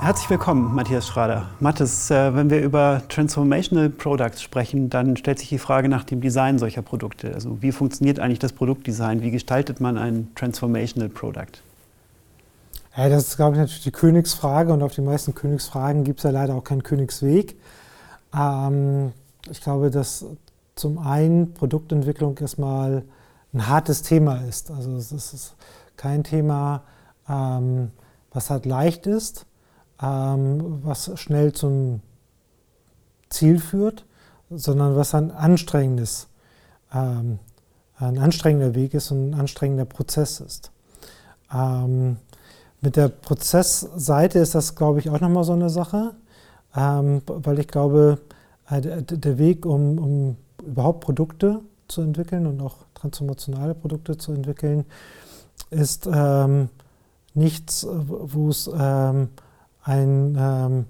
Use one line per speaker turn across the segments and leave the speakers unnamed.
Herzlich willkommen, Matthias Schrader. Mathis, äh, wenn wir über Transformational Products sprechen, dann stellt sich die Frage nach dem Design solcher Produkte. Also wie funktioniert eigentlich das Produktdesign? Wie gestaltet man ein Transformational Product?
Ja, das ist, glaube ich, natürlich die Königsfrage und auf die meisten Königsfragen gibt es ja leider auch keinen Königsweg. Ähm, ich glaube, dass zum einen Produktentwicklung erstmal ein hartes Thema ist. Also es ist kein Thema, ähm, was halt leicht ist, ähm, was schnell zum Ziel führt, sondern was ein anstrengendes, ähm, ein anstrengender Weg ist und ein anstrengender Prozess ist. Ähm, mit der Prozessseite ist das, glaube ich, auch nochmal so eine Sache, ähm, weil ich glaube, äh, der Weg, um, um überhaupt Produkte zu entwickeln und auch transformationale Produkte zu entwickeln, ist ähm, nichts, wo es ähm, ein, ähm,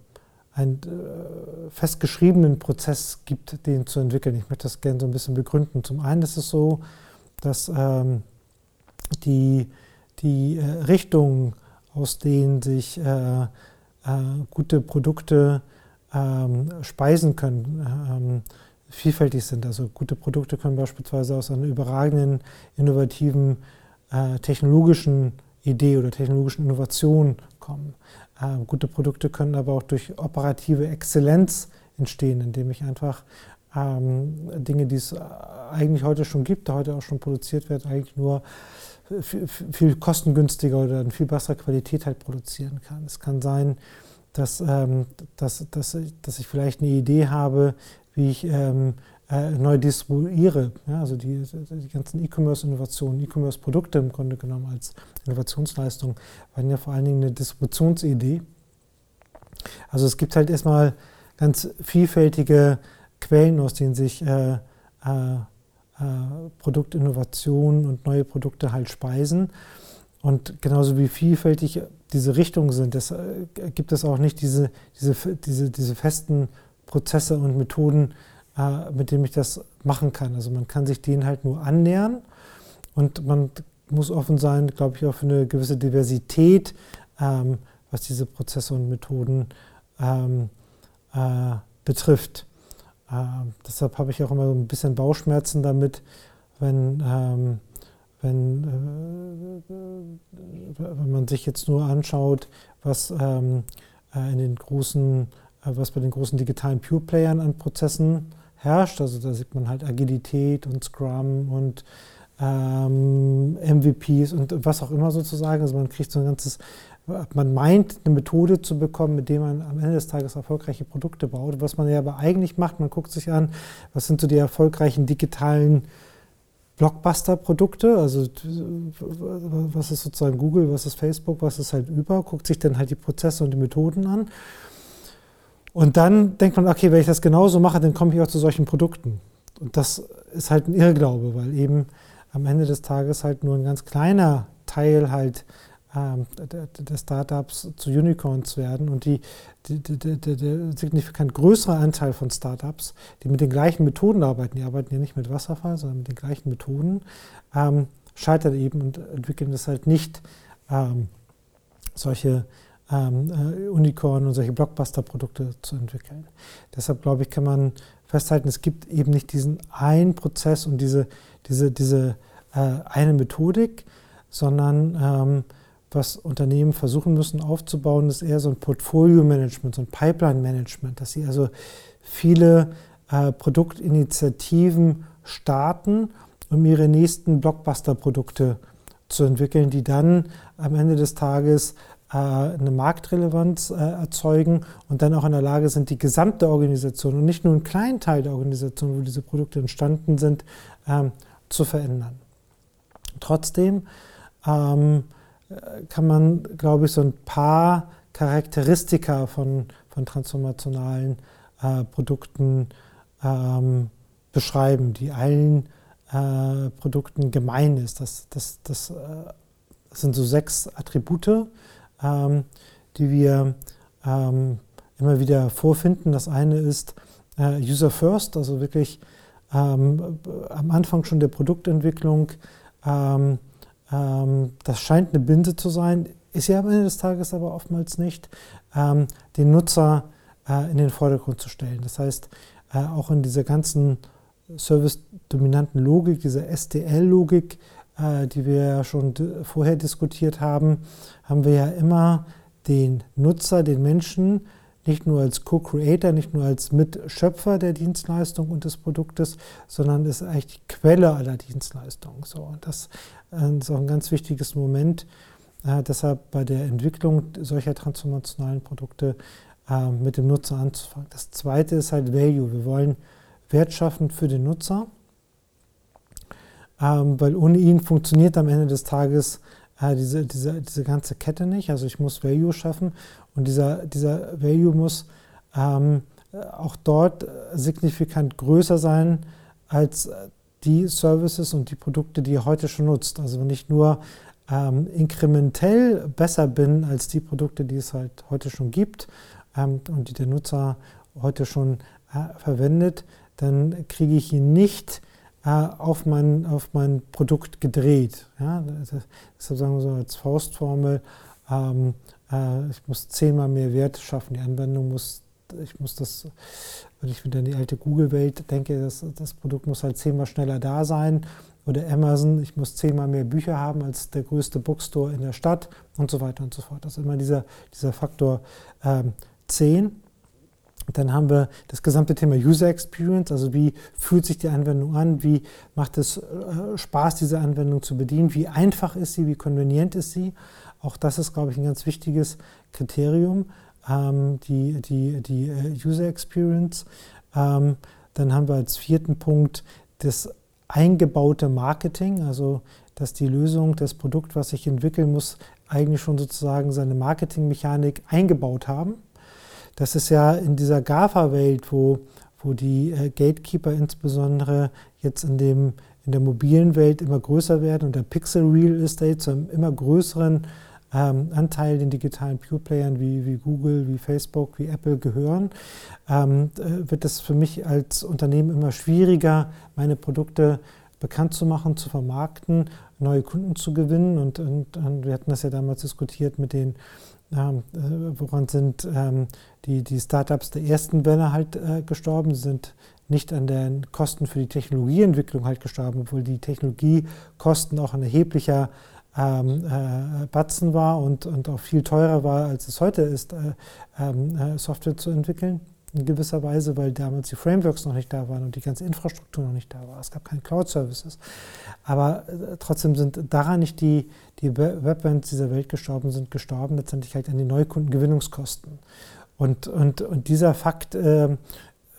einen äh, festgeschriebenen Prozess gibt, den zu entwickeln. Ich möchte das gerne so ein bisschen begründen. Zum einen ist es so, dass ähm, die, die äh, Richtungen, aus denen sich äh, äh gute Produkte ähm, speisen können, ähm, vielfältig sind. Also gute Produkte können beispielsweise aus einer überragenden, innovativen, äh, technologischen Idee oder technologischen Innovation kommen. Äh, gute Produkte können aber auch durch operative Exzellenz entstehen, indem ich einfach ähm, Dinge, die es eigentlich heute schon gibt, heute auch schon produziert wird, eigentlich nur viel, viel kostengünstiger oder in viel besserer Qualität halt produzieren kann. Es kann sein, dass, ähm, dass, dass, dass ich vielleicht eine Idee habe, wie ich ähm, äh, neu distribuiere. Ja, also die, die ganzen E-Commerce-Innovationen, E-Commerce-Produkte im Grunde genommen als Innovationsleistung waren ja vor allen Dingen eine Distributionsidee. Also es gibt halt erstmal ganz vielfältige Quellen, aus denen sich äh, äh, äh, Produktinnovationen und neue Produkte halt speisen. Und genauso wie vielfältig diese Richtungen sind, das, äh, gibt es auch nicht diese, diese, diese, diese festen Prozesse und Methoden, äh, mit denen ich das machen kann. Also man kann sich denen halt nur annähern und man muss offen sein, glaube ich, auch für eine gewisse Diversität, ähm, was diese Prozesse und Methoden ähm, äh, betrifft. Äh, deshalb habe ich auch immer so ein bisschen Bauchschmerzen damit, wenn, ähm, wenn, äh, wenn man sich jetzt nur anschaut, was ähm, äh, in den großen, äh, was bei den großen digitalen Pure Playern an Prozessen herrscht. Also da sieht man halt Agilität und Scrum und ähm, MVPs und was auch immer sozusagen. Also man kriegt so ein ganzes, man meint eine Methode zu bekommen, mit der man am Ende des Tages erfolgreiche Produkte baut. Was man ja aber eigentlich macht, man guckt sich an, was sind so die erfolgreichen digitalen Blockbuster-Produkte, also was ist sozusagen Google, was ist Facebook, was ist halt über, guckt sich dann halt die Prozesse und die Methoden an. Und dann denkt man, okay, wenn ich das genauso mache, dann komme ich auch zu solchen Produkten. Und das ist halt ein Irrglaube, weil eben am Ende des Tages halt nur ein ganz kleiner Teil halt ähm, der, der, Startups zu Unicorns werden und die, der signifikant größere Anteil von Startups, die mit den gleichen Methoden arbeiten, die arbeiten ja nicht mit Wasserfall, sondern mit den gleichen Methoden, ähm, scheitern eben und entwickeln das halt nicht ähm, solche ähm, äh, Unicorn und solche Blockbuster-Produkte zu entwickeln. Deshalb glaube ich, kann man festhalten, es gibt eben nicht diesen einen Prozess und diese, diese, diese äh, eine Methodik, sondern ähm, was Unternehmen versuchen müssen aufzubauen, ist eher so ein Portfolio-Management, so ein Pipeline-Management, dass sie also viele äh, Produktinitiativen starten, um ihre nächsten Blockbuster-Produkte zu entwickeln, die dann am Ende des Tages eine Marktrelevanz äh, erzeugen und dann auch in der Lage sind, die gesamte Organisation und nicht nur einen kleinen Teil der Organisation, wo diese Produkte entstanden sind, ähm, zu verändern. Trotzdem ähm, kann man, glaube ich, so ein paar Charakteristika von, von transformationalen äh, Produkten ähm, beschreiben, die allen äh, Produkten gemein ist. Das, das, äh, das sind so sechs Attribute, ähm, die wir ähm, immer wieder vorfinden. Das eine ist äh, User First, also wirklich ähm, am Anfang schon der Produktentwicklung. Ähm, ähm, das scheint eine Binde zu sein. ist ja am Ende des Tages aber oftmals nicht, ähm, den Nutzer äh, in den Vordergrund zu stellen. Das heißt, äh, auch in dieser ganzen service-dominanten Logik, dieser SDL-Logik, äh, die wir ja schon vorher diskutiert haben, haben wir ja immer den Nutzer, den Menschen, nicht nur als Co-Creator, nicht nur als Mitschöpfer der Dienstleistung und des Produktes, sondern ist eigentlich die Quelle aller Dienstleistungen. So, und das äh, ist auch ein ganz wichtiges Moment. Äh, deshalb bei der Entwicklung solcher transformationalen Produkte äh, mit dem Nutzer anzufangen. Das zweite ist halt Value. Wir wollen Wert schaffen für den Nutzer, ähm, weil ohne ihn funktioniert am Ende des Tages äh, diese, diese, diese ganze Kette nicht. Also ich muss Value schaffen und dieser, dieser Value muss ähm, auch dort signifikant größer sein als die Services und die Produkte, die ihr heute schon nutzt. Also wenn ich nur ähm, inkrementell besser bin als die Produkte, die es halt heute schon gibt ähm, und die der Nutzer heute schon äh, verwendet, dann kriege ich ihn nicht äh, auf, mein, auf mein Produkt gedreht. Ja? Deshalb sagen wir so als Faustformel, ähm, äh, ich muss zehnmal mehr Wert schaffen, die Anwendung muss, ich muss das, wenn ich wieder an die alte Google-Welt denke, das, das Produkt muss halt zehnmal schneller da sein oder Amazon, ich muss zehnmal mehr Bücher haben als der größte Bookstore in der Stadt und so weiter und so fort. Das ist immer dieser, dieser Faktor ähm, 10. Dann haben wir das gesamte Thema User Experience, also wie fühlt sich die Anwendung an, wie macht es äh, Spaß, diese Anwendung zu bedienen, wie einfach ist sie, wie konvenient ist sie. Auch das ist, glaube ich, ein ganz wichtiges Kriterium, ähm, die, die, die äh, User Experience. Ähm, dann haben wir als vierten Punkt das eingebaute Marketing, also dass die Lösung, das Produkt, was ich entwickeln muss, eigentlich schon sozusagen seine Marketingmechanik eingebaut haben. Das ist ja in dieser GAFA-Welt, wo, wo die äh, Gatekeeper insbesondere jetzt in, dem, in der mobilen Welt immer größer werden und der Pixel Real Estate zu einem immer größeren ähm, Anteil den digitalen Pure Playern wie, wie Google, wie Facebook, wie Apple gehören, ähm, äh, wird es für mich als Unternehmen immer schwieriger, meine Produkte bekannt zu machen, zu vermarkten, neue Kunden zu gewinnen. Und, und, und wir hatten das ja damals diskutiert mit den, ähm, äh, woran sind ähm, die, die Startups der ersten Welle halt äh, gestorben, sind nicht an den Kosten für die Technologieentwicklung halt gestorben, obwohl die Technologiekosten auch ein erheblicher ähm, äh, Batzen war und, und auch viel teurer war, als es heute ist, äh, ähm, äh, Software zu entwickeln. In gewisser Weise, weil damals die Frameworks noch nicht da waren und die ganze Infrastruktur noch nicht da war. Es gab keine Cloud-Services. Aber äh, trotzdem sind daran nicht die, die Webbands dieser Welt gestorben, sind gestorben letztendlich halt an die Neukundengewinnungskosten. Und, und, und dieser Fakt ähm,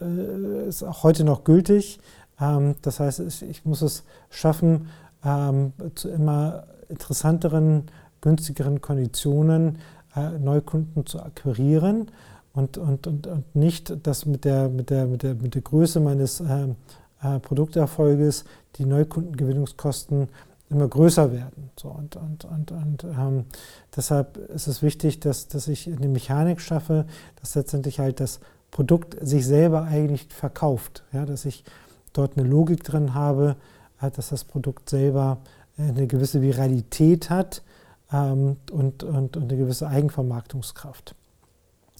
äh, ist auch heute noch gültig. Ähm, das heißt, ich, ich muss es schaffen, ähm, zu immer interessanteren, günstigeren Konditionen äh, Neukunden zu akquirieren und, und, und, und nicht, dass mit der, mit der, mit der, mit der Größe meines äh, äh, Produkterfolges die Neukundengewinnungskosten immer größer werden. So, und und, und, und ähm, deshalb ist es wichtig, dass, dass ich eine Mechanik schaffe, dass letztendlich halt das Produkt sich selber eigentlich verkauft. Ja, dass ich dort eine Logik drin habe, äh, dass das Produkt selber eine gewisse Viralität hat ähm, und, und, und, eine gewisse Eigenvermarktungskraft.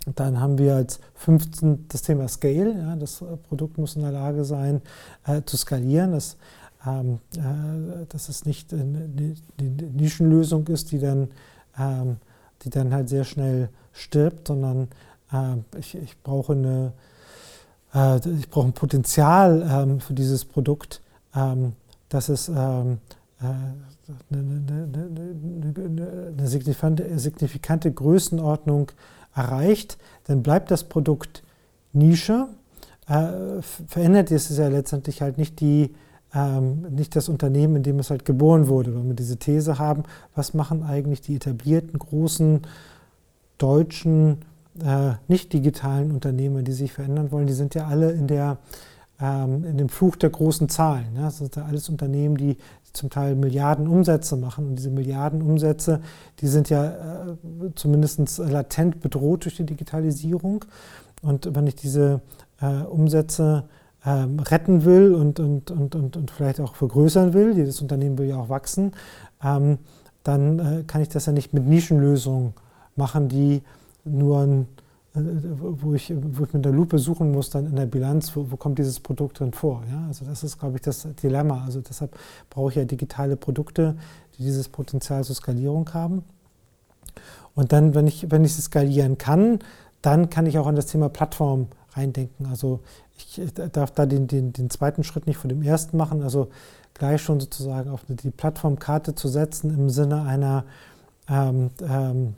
Und dann haben wir als 15 das Thema Scale. Ja, das Produkt muss in der Lage sein, äh, zu skalieren. Das, ähm, äh, dass es nicht eine, Nischenlösung ist, die dann, ähm, die dann halt sehr schnell stirbt, sondern äh, ich, ich, brauche eine, äh, ich brauche ein Potenzial ähm, für dieses Produkt, ähm, dass es ähm, eine, eine, eine signifikante, signifikante Größenordnung erreicht, dann bleibt das Produkt Nische. Äh, verändert ist es ja letztendlich halt nicht die, ähm, nicht das Unternehmen, in dem es halt geboren wurde, weil wir diese These haben, was machen eigentlich die etablierten, großen, deutschen, äh, nicht digitalen Unternehmen, die sich verändern wollen, die sind ja alle in der ähm, in dem Fluch der großen Zahlen. Ja? Das sind ja alles Unternehmen, die zum Teil Milliarden Umsätze machen. Und diese Milliarden Umsätze, die sind ja äh, zumindest latent bedroht durch die Digitalisierung. Und wenn ich diese äh, Umsätze ähm, retten will und, und, und, und, und vielleicht auch vergrößern will, jedes Unternehmen will ja auch wachsen, ähm, dann äh, kann ich das ja nicht mit Nischenlösungen machen, die nur ein, äh, wo, ich, wo ich mit der Lupe suchen muss, dann in der Bilanz, wo, wo kommt dieses Produkt drin vor. Ja? Also das ist, glaube ich, das Dilemma. Also deshalb brauche ich ja digitale Produkte, die dieses Potenzial zur Skalierung haben. Und dann, wenn ich, wenn ich es skalieren kann, dann kann ich auch an das Thema Plattform reindenken. Also ich darf da den, den, den zweiten Schritt nicht vor dem ersten machen, also gleich schon sozusagen auf die Plattformkarte zu setzen im Sinne einer, ähm, ähm,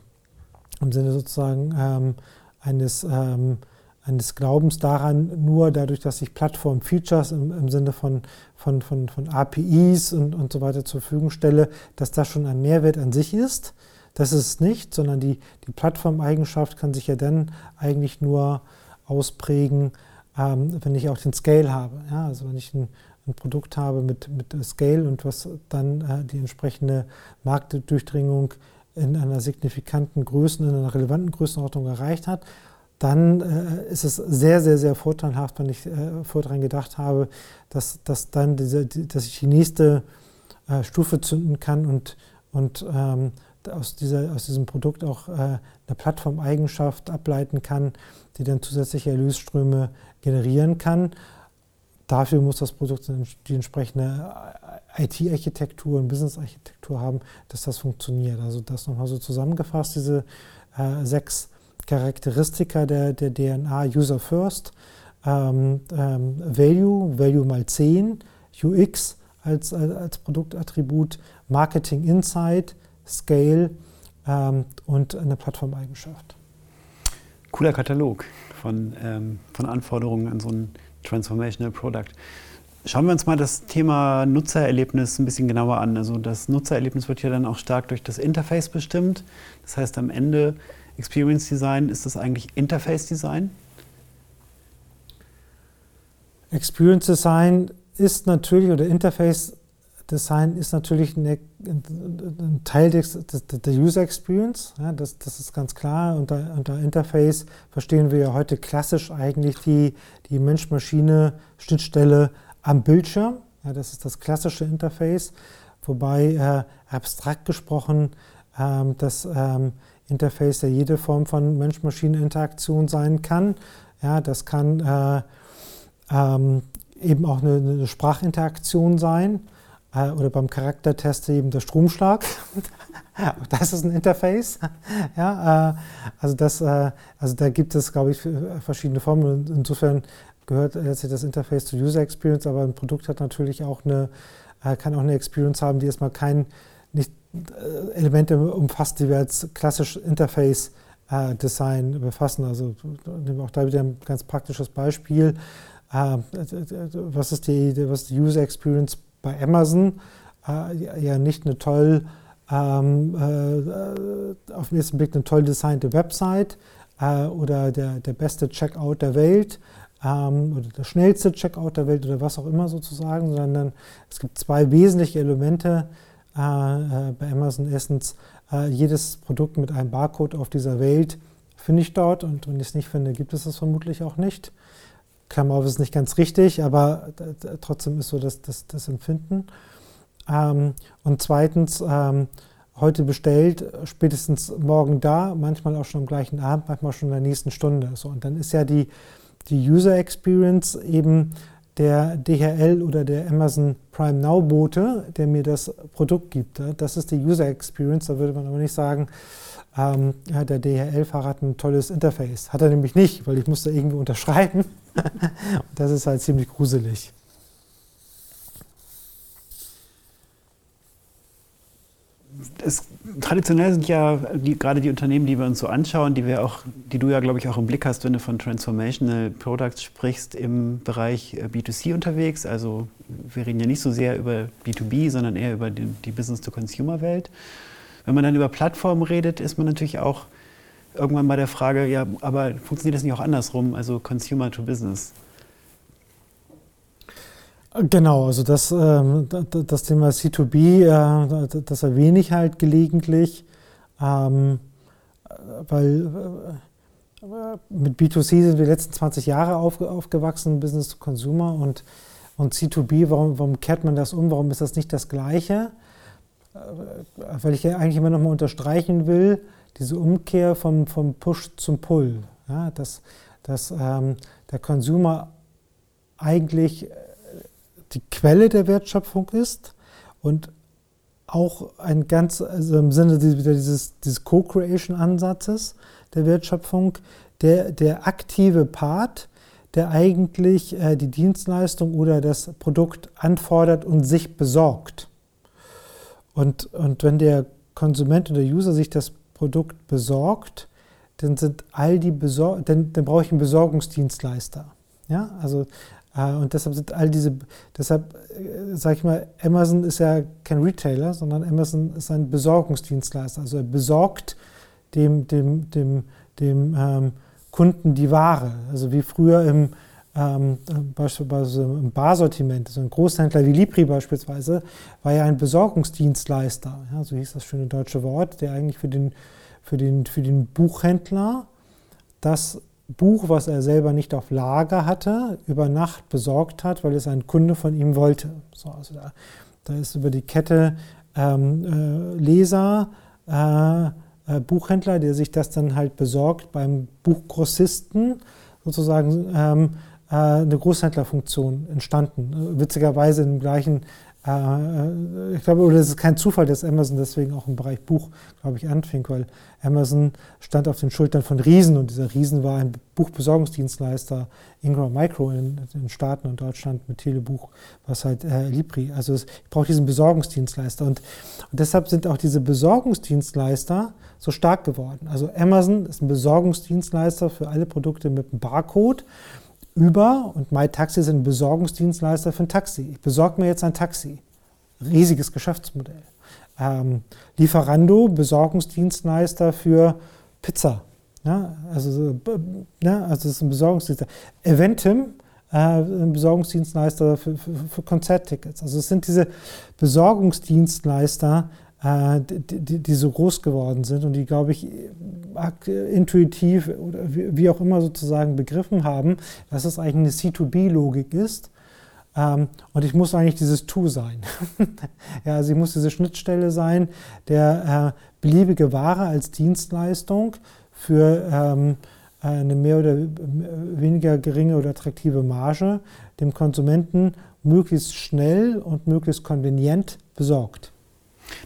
im Sinne sozusagen ähm, eines, ähm, eines Glaubens daran, nur dadurch, dass ich Plattform-Features im, im, Sinne von, von, von, von APIs und, und so weiter zur Verfügung stelle, dass das schon ein Mehrwert an sich ist. Das ist es nicht, sondern die, die Plattformeigenschaft kann sich ja dann eigentlich nur ausprägen, ähm, wenn ich auch den Scale habe. Ja, also wenn ich ein, ein Produkt habe mit, mit Scale und was dann äh, die entsprechende Marktdurchdringung in einer signifikanten Größen, in einer relevanten Größenordnung erreicht hat, dann äh, ist es sehr, sehr, sehr vorteilhaft, wenn ich äh, vorher daran gedacht habe, dass, dass, dann diese, die, dass ich die nächste äh, Stufe zünden kann und, und ähm, aus, dieser, aus diesem Produkt auch äh, eine Plattformeigenschaft ableiten kann, die dann zusätzliche Erlösströme generieren kann. Dafür muss das Produkt die entsprechende IT-Architektur und Business-Architektur haben, dass das funktioniert. Also das nochmal so zusammengefasst, diese äh, sechs Charakteristika der, der DNA User First, ähm, ähm, Value, Value mal 10, UX als, als Produktattribut, Marketing Insight, Scale ähm, und eine Plattformeigenschaft.
Cooler Katalog von, ähm, von Anforderungen an so ein Transformational Product. Schauen wir uns mal das Thema Nutzererlebnis ein bisschen genauer an. Also das Nutzererlebnis wird ja dann auch stark durch das Interface bestimmt. Das heißt, am Ende Experience Design ist das eigentlich Interface Design?
Experience Design ist natürlich, oder Interface Design ist natürlich ein, ein Teil des, der User Experience, ja, das, das, ist ganz klar. Unter, unter, Interface verstehen wir ja heute klassisch eigentlich die, die Mensch-Maschine-Schnittstelle am Bildschirm. Ja, das ist das klassische Interface, wobei äh, abstrakt gesprochen ähm, das ähm, Interface ja jede Form von Mensch-Maschine-Interaktion sein kann. Ja, das kann äh, ähm, eben auch eine, eine Sprachinteraktion sein äh, oder beim Charaktertest eben der Stromschlag. das ist ein Interface. ja, äh, also, das, äh, also da gibt es, glaube ich, verschiedene Formen. Insofern gehört letztlich das Interface zur User Experience, aber ein Produkt hat natürlich auch eine, äh, kann auch eine Experience haben, die erstmal kein nicht äh, Elemente umfasst, die wir als klassisch Interface äh, Design befassen. Also nehmen wir auch da wieder ein ganz praktisches Beispiel. was, ist die, was ist die User Experience bei Amazon äh, ja nicht eine toll, ähm, äh, auf den ersten Blick eine toll designte Website äh, oder der, der beste Checkout der Welt ähm, oder der schnellste Checkout der Welt oder was auch immer sozusagen, sondern es gibt zwei wesentliche Elemente äh, äh, bei Amazon. Erstens, äh, jedes Produkt mit einem Barcode auf dieser Welt finde ich dort und wenn ich es nicht finde, gibt es es vermutlich auch nicht. Klammer ist nicht ganz richtig, aber trotzdem ist so das, das, das Empfinden. Ähm, und zweitens, ähm, heute bestellt, spätestens morgen da, manchmal auch schon am gleichen Abend, manchmal schon in der nächsten Stunde. So, und dann ist ja die, die User Experience eben der DHL oder der Amazon Prime Now Bote, der mir das Produkt gibt. Das ist die User Experience. Da würde man aber nicht sagen, ähm, der DHL-Fahrer hat ein tolles Interface. Hat er nämlich nicht, weil ich musste irgendwie unterschreiben. Das ist halt ziemlich gruselig.
Es, traditionell sind ja die, gerade die Unternehmen, die wir uns so anschauen, die wir auch, die du ja, glaube ich, auch im Blick hast, wenn du von Transformational Products sprichst, im Bereich äh, B2C unterwegs. Also wir reden ja nicht so sehr über B2B, sondern eher über die, die Business-to-Consumer-Welt. Wenn man dann über Plattformen redet, ist man natürlich auch irgendwann bei der Frage, ja, aber funktioniert das nicht auch andersrum, also Consumer to Business?
Genau, also das, ähm, das Thema C2B, äh, das erwähne ich halt gelegentlich, ähm, weil äh, mit B2C sind wir die letzten 20 Jahre aufgewachsen, Business to Consumer und, und C2B, warum, warum kehrt man das um, warum ist das nicht das Gleiche? weil ich ja eigentlich immer noch mal unterstreichen will, diese Umkehr vom, vom Push zum Pull. Ja, dass dass ähm, der Consumer eigentlich äh, die Quelle der Wertschöpfung ist und auch ein ganz, also im Sinne dieses, dieses Co-Creation-Ansatzes der Wertschöpfung, der, der aktive Part, der eigentlich äh, die Dienstleistung oder das Produkt anfordert und sich besorgt. Und, und wenn der Konsument und der User sich das Produkt besorgt, dann sind all die Besor dann, dann brauche ich einen Besorgungsdienstleister. Ja, also äh, und deshalb sind all diese, deshalb äh, sage ich mal, Amazon ist ja kein Retailer, sondern Amazon ist ein Besorgungsdienstleister. Also er besorgt dem, dem, dem, dem ähm, Kunden die Ware. Also wie früher im ähm, beispielsweise im Barsortiment, also ein Großhändler wie Libri beispielsweise, war ja ein Besorgungsdienstleister, ja, so hieß das schöne deutsche Wort, der eigentlich für den für den, für den Buchhändler das Buch, was er selber nicht auf Lager hatte, über Nacht besorgt hat, weil es ein Kunde von ihm wollte. So, also da, da ist über die Kette ähm, äh, Leser, äh, äh, Buchhändler, der sich das dann halt besorgt beim Buchgrossisten, sozusagen ähm, äh, eine Großhändlerfunktion entstanden. Witzigerweise im gleichen äh, ich glaube, oder es ist kein Zufall, dass Amazon deswegen auch im Bereich Buch, glaube ich, anfing, weil Amazon stand auf den Schultern von Riesen und dieser Riesen war ein Buchbesorgungsdienstleister Ingram Micro in den Staaten und Deutschland mit Telebuch, was halt äh, Libri. Also es, ich brauche diesen Besorgungsdienstleister und, und deshalb sind auch diese Besorgungsdienstleister so stark geworden. Also Amazon ist ein Besorgungsdienstleister für alle Produkte mit einem Barcode über und MyTaxi sind Besorgungsdienstleister für ein Taxi. Ich besorge mir jetzt ein Taxi. Riesiges Geschäftsmodell. Ähm, Lieferando, Besorgungsdienstleister für Pizza. Ja, also, ja, also das ist ein Besorgungsdienstleister. Eventim, äh, ein Besorgungsdienstleister für, für, für Konzerttickets. Also es sind diese Besorgungsdienstleister, die, die, so groß geworden sind und die, glaube ich, intuitiv oder wie auch immer sozusagen begriffen haben, dass es eigentlich eine C2B-Logik ist. Ähm, und ich muss eigentlich dieses To sein. ja, also ich muss diese Schnittstelle sein, der äh, beliebige Ware als Dienstleistung für ähm, eine mehr oder weniger geringe oder attraktive Marge dem Konsumenten möglichst schnell und möglichst konvenient besorgt.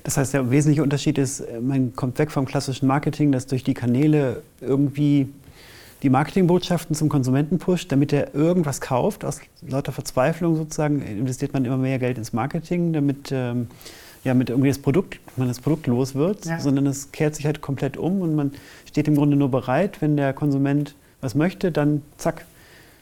Das heißt, der wesentliche Unterschied ist, äh, man kommt weg vom klassischen Marketing, das durch die Kanäle irgendwie die Marketingbotschaften zum Konsumenten pusht, damit er irgendwas kauft. Aus lauter Verzweiflung sozusagen investiert man immer mehr Geld ins Marketing, damit ähm, ja, mit irgendwie das Produkt, man das Produkt los wird, ja. sondern es kehrt sich halt komplett um und man steht im Grunde nur bereit, wenn der Konsument was möchte, dann zack,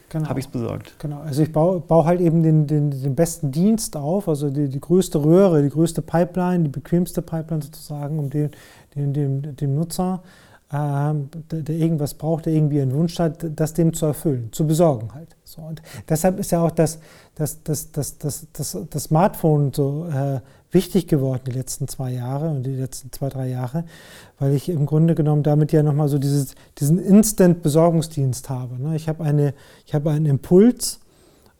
genau. habe ich es besorgt.
Genau, also ich baue, baue halt eben den, den, den, besten Dienst auf, also die, die größte Röhre, die größte Pipeline, die bequemste Pipeline sozusagen, um den, den, dem, dem Nutzer, äh, der, der, irgendwas braucht, der irgendwie einen Wunsch hat, das dem zu erfüllen, zu besorgen halt. So, und deshalb ist ja auch das, das, das, das, das, das, das Smartphone so äh, wichtig geworden die letzten zwei Jahre und die letzten zwei, drei Jahre, weil ich im Grunde genommen damit ja nochmal so dieses, diesen Instant-Besorgungsdienst habe. Ne? Ich habe habe einen Impuls,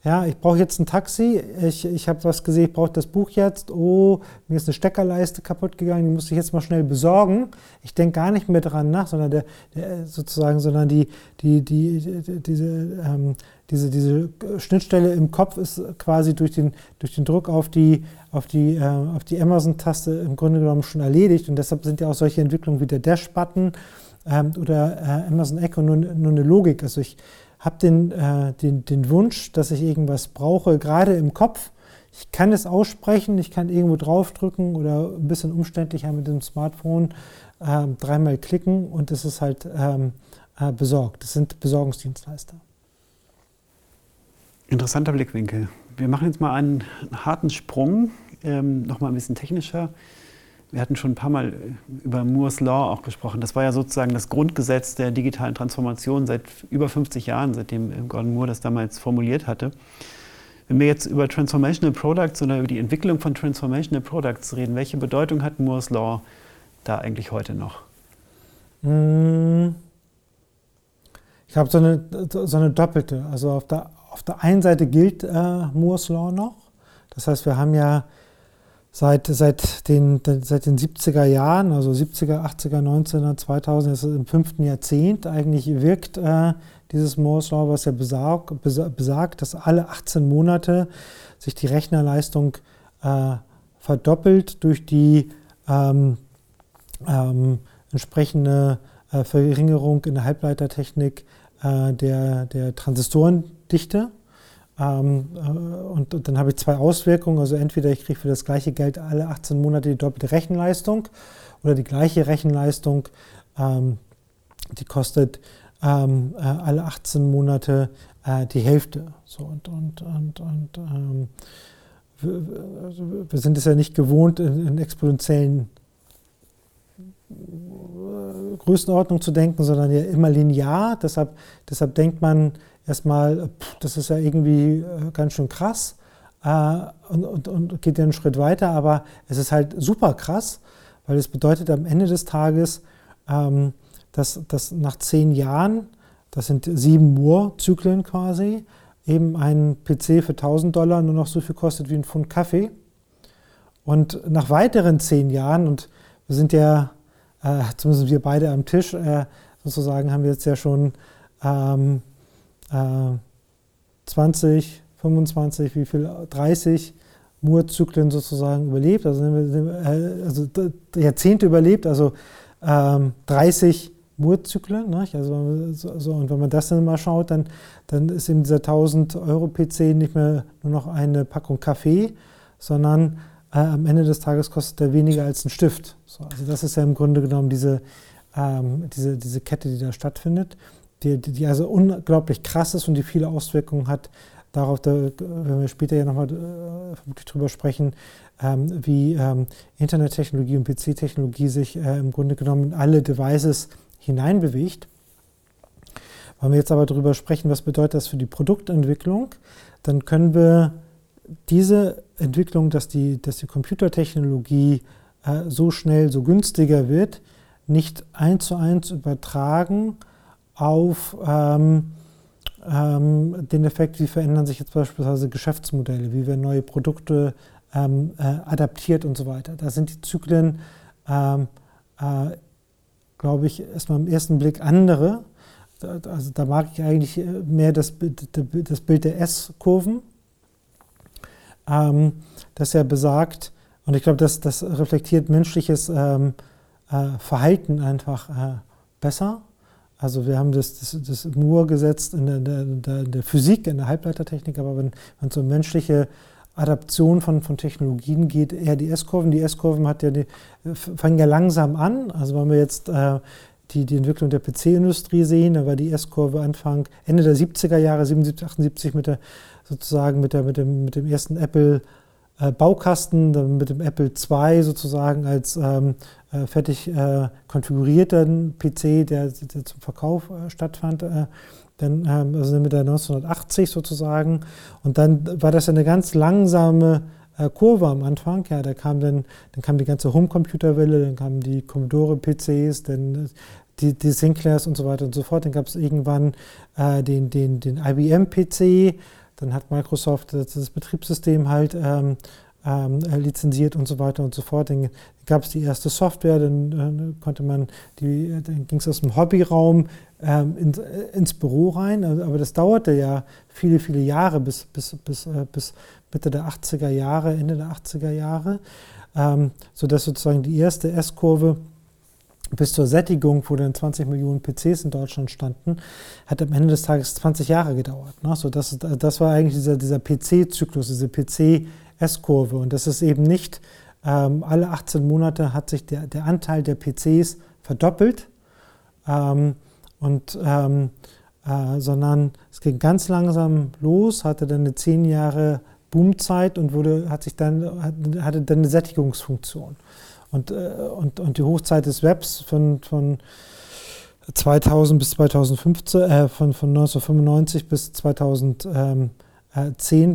ja, ich brauche jetzt ein Taxi, ich, ich habe was gesehen, ich brauche das Buch jetzt, oh, mir ist eine Steckerleiste kaputt gegangen, die muss ich jetzt mal schnell besorgen. Ich denke gar nicht mehr daran nach, sondern der, der sozusagen, sondern die, die, die, die diese, ähm, diese, diese Schnittstelle im Kopf ist quasi durch den, durch den Druck auf die, auf die, äh, die Amazon-Taste im Grunde genommen schon erledigt. Und deshalb sind ja auch solche Entwicklungen wie der Dash-Button ähm, oder äh, Amazon Echo nur, nur eine Logik. Also ich habe den, äh, den, den Wunsch, dass ich irgendwas brauche, gerade im Kopf. Ich kann es aussprechen, ich kann irgendwo draufdrücken oder ein bisschen umständlicher mit dem Smartphone äh, dreimal klicken und es ist halt ähm, äh, besorgt. Das sind Besorgungsdienstleister.
Interessanter Blickwinkel. Wir machen jetzt mal einen harten Sprung, ähm, nochmal ein bisschen technischer. Wir hatten schon ein paar Mal über Moore's Law auch gesprochen. Das war ja sozusagen das Grundgesetz der digitalen Transformation seit über 50 Jahren, seitdem Gordon Moore das damals formuliert hatte. Wenn wir jetzt über Transformational Products oder über die Entwicklung von Transformational Products reden, welche Bedeutung hat Moore's Law da eigentlich heute noch?
Hm. Ich habe so eine, so eine doppelte. Also auf der auf der einen Seite gilt äh, Moore's Law noch. Das heißt, wir haben ja seit, seit, den, seit den 70er Jahren, also 70er, 80er, 19er, 2000, ist im fünften Jahrzehnt eigentlich wirkt äh, dieses Moore's Law, was ja besagt, besagt, dass alle 18 Monate sich die Rechnerleistung äh, verdoppelt durch die ähm, ähm, entsprechende äh, Verringerung in der Halbleitertechnik äh, der, der Transistorendichte. Ähm, äh, und, und, dann habe ich zwei Auswirkungen. Also entweder ich kriege für das gleiche Geld alle 18 Monate die doppelte Rechenleistung oder die gleiche Rechenleistung, ähm, die kostet ähm, äh, alle 18 Monate äh, die Hälfte. So, und und, und, und ähm, wir, also wir, sind es ja nicht gewohnt, in, in exponentiellen Größenordnung zu denken, sondern ja immer linear. Deshalb, deshalb denkt man, erstmal, das ist ja irgendwie äh, ganz schön krass äh, und, und, und geht ja einen Schritt weiter, aber es ist halt super krass, weil es bedeutet am Ende des Tages, ähm, dass, dass nach zehn Jahren, das sind sieben Moore-Zyklen quasi, eben ein PC für 1000 Dollar nur noch so viel kostet wie ein Pfund Kaffee. Und nach weiteren zehn Jahren, und wir sind ja, äh, zumindest wir beide am Tisch, äh, sozusagen haben wir jetzt ja schon ähm, äh, 20, 25, wie viel, 30 Moorzyklen sozusagen überlebt, also, äh, also Jahrzehnte überlebt, also ähm, 30 Moorzyklen. Ne? Also, so, und wenn man das dann mal schaut, dann, dann ist eben dieser 1000 Euro PC nicht mehr nur noch eine Packung Kaffee, sondern äh, am Ende des Tages kostet er weniger als ein Stift. So, also das ist ja im Grunde genommen diese, ähm, diese, diese Kette, die da stattfindet die, die also unglaublich krass ist und die viele Auswirkungen hat darauf, da, wenn wir später ja nochmal äh, drüber sprechen, ähm, wie ähm, Internettechnologie und PC-Technologie sich äh, im Grunde genommen in alle Devices hineinbewegt. Wenn wir jetzt aber darüber sprechen, was bedeutet das für die Produktentwicklung, dann können wir diese Entwicklung, dass die, dass die Computertechnologie äh, so schnell, so günstiger wird, nicht eins zu eins übertragen auf ähm, ähm, den Effekt, wie verändern sich jetzt beispielsweise Geschäftsmodelle, wie werden neue Produkte ähm, äh, adaptiert und so weiter. Da sind die Zyklen, ähm, äh, glaube ich, erstmal im ersten Blick andere. Also da mag ich eigentlich mehr das, das Bild der S-Kurven, ähm, das ja besagt, und ich glaube, das, das reflektiert menschliches ähm, äh, Verhalten einfach äh, besser. Also wir haben das, das, das Moore gesetzt in der, der, der, Physik, in der Halbleitertechnik, aber wenn es um menschliche Adaption von, von Technologien geht, eher die S-Kurven. Die S-Kurven ja die, fangen ja langsam an. Also wenn wir jetzt äh, die, die Entwicklung der PC-Industrie sehen, da war die S-Kurve Anfang, Ende der 70er Jahre, 77, 78 mit der sozusagen mit, der, mit, dem, mit dem ersten Apple äh, Baukasten, dann mit dem Apple II sozusagen als ähm, äh, fertig äh, konfigurierten PC, der, der zum Verkauf äh, stattfand. Äh, dann, ähm, also mit der 1980 sozusagen. Und dann war das eine ganz langsame äh, Kurve am Anfang. Ja, da kam dann, dann kam die ganze Homecomputerwelle, dann kamen die Commodore-PCs, dann die, die Sinclairs und so weiter und so fort. Dann gab es irgendwann äh, den, den, den IBM-PC, dann hat Microsoft das Betriebssystem halt ähm, ähm, lizenziert und so weiter und so fort. Dann gab es die erste Software, dann, dann konnte man die, dann ging es aus dem Hobbyraum ähm, in, ins Büro rein. Also, aber das dauerte ja viele, viele Jahre bis, bis, bis, äh, bis Mitte der 80er Jahre, Ende der 80er Jahre, ähm, sodass sozusagen die erste S-Kurve bis zur Sättigung, wo dann 20 Millionen PCs in Deutschland standen, hat am Ende des Tages 20 Jahre gedauert. Ne? So das, das war eigentlich dieser, dieser PC-Zyklus, diese PC-S-Kurve. Und das ist eben nicht, ähm, alle 18 Monate hat sich der, der Anteil der PCs verdoppelt, ähm, und, ähm, äh, sondern es ging ganz langsam los, hatte dann eine 10 Jahre Boomzeit und wurde, hat sich dann, hatte dann eine Sättigungsfunktion. Und, äh, und, und die Hochzeit des Webs von, von 2000 bis 2015, äh, von, von 1995 bis 2010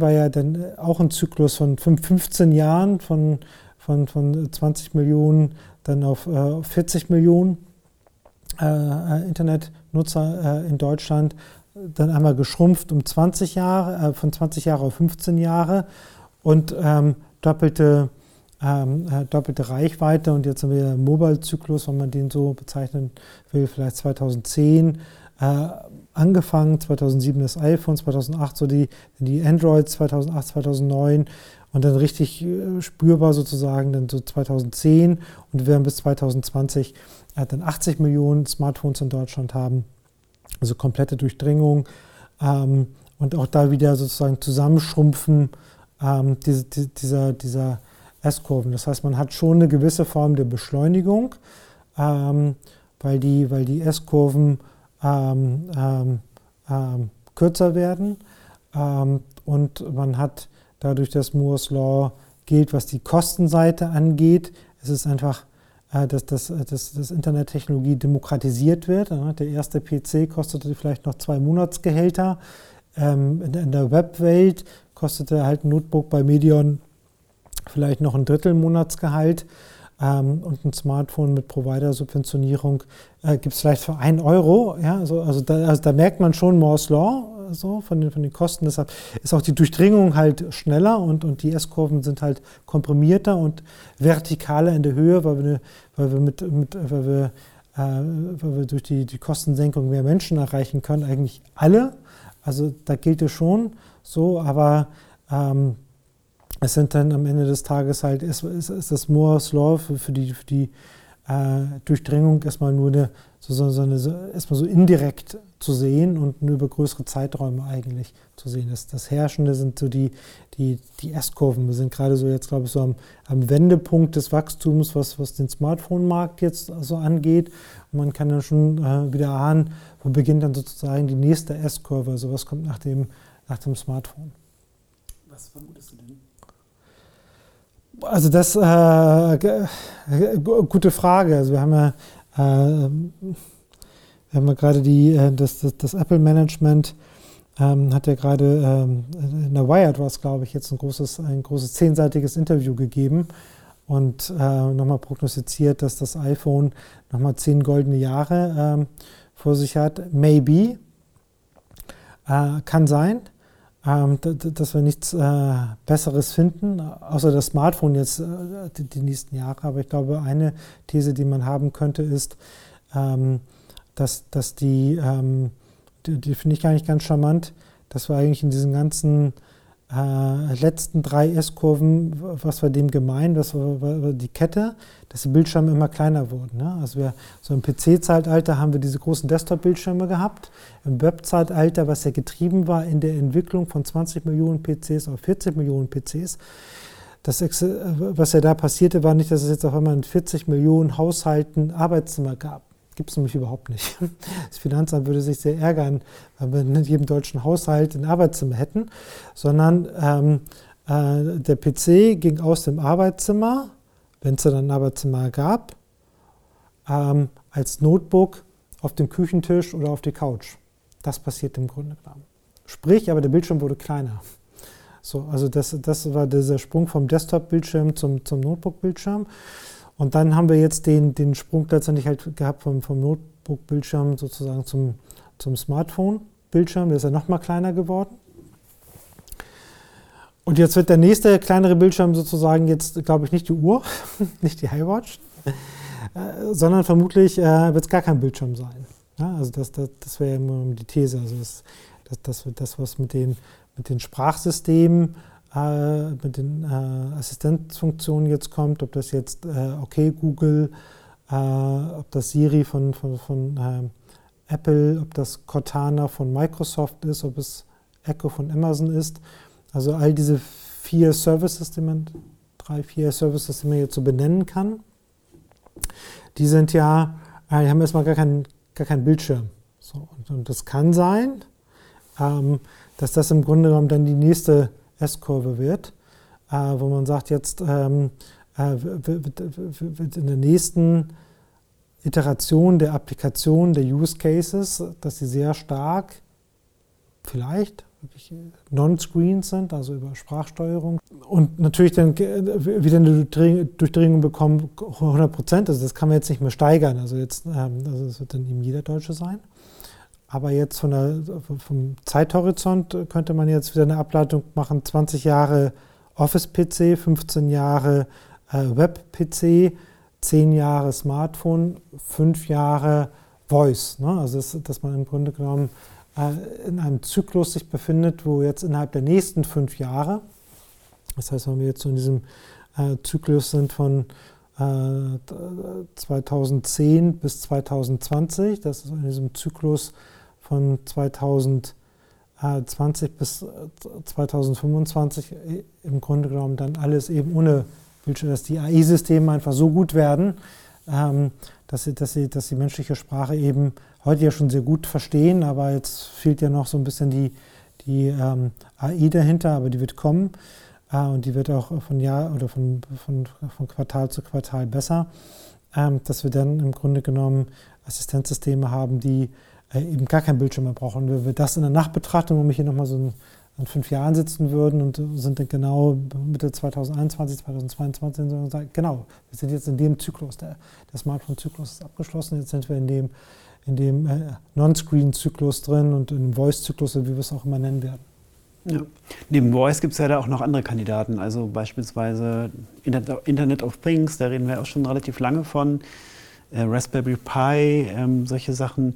war ja dann auch ein Zyklus von 15 Jahren, von, von, von 20 Millionen dann auf äh, 40 Millionen äh, Internetnutzer äh, in Deutschland, dann einmal geschrumpft um 20 Jahre, äh, von 20 Jahre auf 15 Jahre und ähm, doppelte ähm, äh, doppelte Reichweite und jetzt haben wir Mobile-Zyklus, wenn man den so bezeichnen will, vielleicht 2010 äh, angefangen, 2007 das iPhone, 2008 so die, die Android, 2008, 2009 und dann richtig äh, spürbar sozusagen dann so 2010 und wir werden bis 2020 äh, dann 80 Millionen Smartphones in Deutschland haben, also komplette Durchdringung ähm, und auch da wieder sozusagen zusammenschrumpfen ähm, diese, die, dieser, dieser S-Kurven. Das heißt, man hat schon eine gewisse Form der Beschleunigung, ähm, weil die, weil die S-Kurven ähm, ähm, ähm, kürzer werden und man hat dadurch, dass Moore's Law gilt, was die Kostenseite angeht, es ist einfach äh, dass, dass, dass, dass Internettechnologie demokratisiert wird. Der erste PC kostete vielleicht noch zwei Monatsgehälter. In der Webwelt kostete halt ein Notebook bei Medion vielleicht noch ein Drittel Monatsgehalt ähm, und ein Smartphone mit Provider-Subventionierung äh, gibt es vielleicht für einen Euro. Ja? Also, also, da, also da merkt man schon Moore's Law so von den, von den Kosten. Deshalb ist auch die Durchdringung halt schneller und, und die S-Kurven sind halt komprimierter und vertikaler in der Höhe, weil wir, weil wir, mit, mit, weil wir, äh, weil wir durch die, die Kostensenkung mehr Menschen erreichen können, eigentlich alle. Also da gilt es schon so, aber ähm, es sind dann am Ende des Tages halt, ist, ist, ist das Moore's Law für, die, für die äh, Durchdringung erstmal nur eine, so, so, so eine, so, erstmal so indirekt zu sehen und nur über größere Zeiträume eigentlich zu sehen. Das, das Herrschende sind so die, die, die S-Kurven. Wir sind gerade so jetzt, glaube ich, so am, am Wendepunkt des Wachstums, was, was den Smartphone-Markt jetzt so angeht. Und man kann dann schon äh, wieder ahnen, wo beginnt dann sozusagen die nächste S-Kurve. Also was kommt nach dem, nach dem Smartphone. Was vermutest du denn? Also das äh, gute Frage. Also wir haben ja, äh, wir haben ja gerade die, äh, das, das, das Apple-Management ähm, hat ja gerade ähm, in der Wired war glaube ich, jetzt ein großes, ein großes zehnseitiges Interview gegeben und äh, nochmal prognostiziert, dass das iPhone nochmal zehn goldene Jahre ähm, vor sich hat. Maybe. Äh, kann sein dass wir nichts äh, Besseres finden, außer das Smartphone jetzt äh, die, die, nächsten Jahre. Aber ich glaube, eine These, die man haben könnte, ist, ähm, dass, dass die, ähm, die, die finde ich gar nicht ganz charmant, dass wir eigentlich in diesen ganzen äh, letzten drei S-Kurven, was war dem gemein, was war, war, die Kette, dass die Bildschirme immer kleiner wurden. Ne? Also wir, so im PC-Zeitalter haben wir diese großen Desktop-Bildschirme gehabt. Im Web-Zeitalter, was ja getrieben war in der Entwicklung von 20 Millionen PCs auf 40 Millionen PCs, das, was ja da passierte, war nicht, dass es jetzt auf einmal in 40 Millionen Haushalten Arbeitszimmer gab gibt es nämlich überhaupt nicht. Das Finanzamt würde sich sehr ärgern, wenn wir in jedem deutschen Haushalt ein Arbeitszimmer hätten, sondern ähm, äh, der PC ging aus dem Arbeitszimmer, wenn es dann ein Arbeitszimmer gab, ähm, als Notebook auf dem Küchentisch oder auf die Couch. Das passiert im Grunde genommen. Sprich, aber der Bildschirm wurde kleiner. So, also das, das war dieser Sprung vom Desktop-Bildschirm zum, zum Notebook-Bildschirm. Und dann haben wir jetzt den, den Sprung letztendlich halt gehabt vom, vom Notebook-Bildschirm sozusagen zum, zum Smartphone-Bildschirm. Der ist ja nochmal kleiner geworden. Und jetzt wird der nächste kleinere Bildschirm sozusagen jetzt, glaube ich, nicht die Uhr, nicht die iWatch, äh, sondern vermutlich äh, wird es gar kein Bildschirm sein. Ja, also das, das, das wäre immer die These. Also das, das, das, das was mit den, mit den Sprachsystemen äh, mit den äh, Assistenzfunktionen jetzt kommt, ob das jetzt äh, OK Google, äh, ob das Siri von, von, von äh, Apple, ob das Cortana von Microsoft ist, ob es Echo von Amazon ist. Also all diese vier Services, die man, drei, vier Services, die man jetzt so benennen kann, die sind ja, äh, die haben erstmal gar keinen gar kein Bildschirm. So, und, und das kann sein, ähm, dass das im Grunde genommen dann die nächste S-Kurve wird, äh, wo man sagt, jetzt ähm, äh, wird in der nächsten Iteration der Applikation, der Use Cases, dass sie sehr stark vielleicht non-screen sind, also über Sprachsteuerung. Und natürlich dann wieder eine Durchdringung bekommen, 100 Prozent. Also das kann man jetzt nicht mehr steigern. Also jetzt, also das wird dann eben jeder Deutsche sein. Aber jetzt von der, vom Zeithorizont könnte man jetzt wieder eine Ableitung machen, 20 Jahre Office-PC, 15 Jahre äh, Web-PC, zehn Jahre Smartphone, fünf Jahre Voice. Ne? Also das, dass man im Grunde genommen äh, in einem Zyklus sich befindet, wo jetzt innerhalb der nächsten fünf Jahre, das heißt, wenn wir jetzt so in diesem äh, Zyklus sind von 2010 bis 2020, das ist in diesem Zyklus von 2020 bis 2025 im Grunde genommen dann alles eben ohne Bildschirm, dass die AI-Systeme einfach so gut werden, ähm, dass sie, dass, sie, dass sie menschliche Sprache eben heute ja schon sehr gut verstehen, aber jetzt fehlt ja noch so ein bisschen die, die ähm, AI dahinter, aber die wird kommen äh, und die wird auch von Jahr oder von, von, von Quartal zu Quartal besser, ähm, dass wir dann im Grunde genommen Assistenzsysteme haben, die äh, eben gar keinen Bildschirm mehr brauchen. Wenn wir das in der Nachbetrachtung, wo wir hier nochmal so ein in fünf Jahren sitzen würden und sind dann genau Mitte 2021, 2022 und sagen, genau, wir sind jetzt in dem Zyklus, der, der Smartphone-Zyklus ist abgeschlossen, jetzt sind wir in dem, in dem äh, Non-Screen-Zyklus drin und im Voice-Zyklus, wie wir es auch immer nennen werden.
Ja. Neben Voice gibt es ja da auch noch andere Kandidaten, also beispielsweise Internet of Things, da reden wir auch schon relativ lange von, äh, Raspberry Pi, ähm, solche Sachen.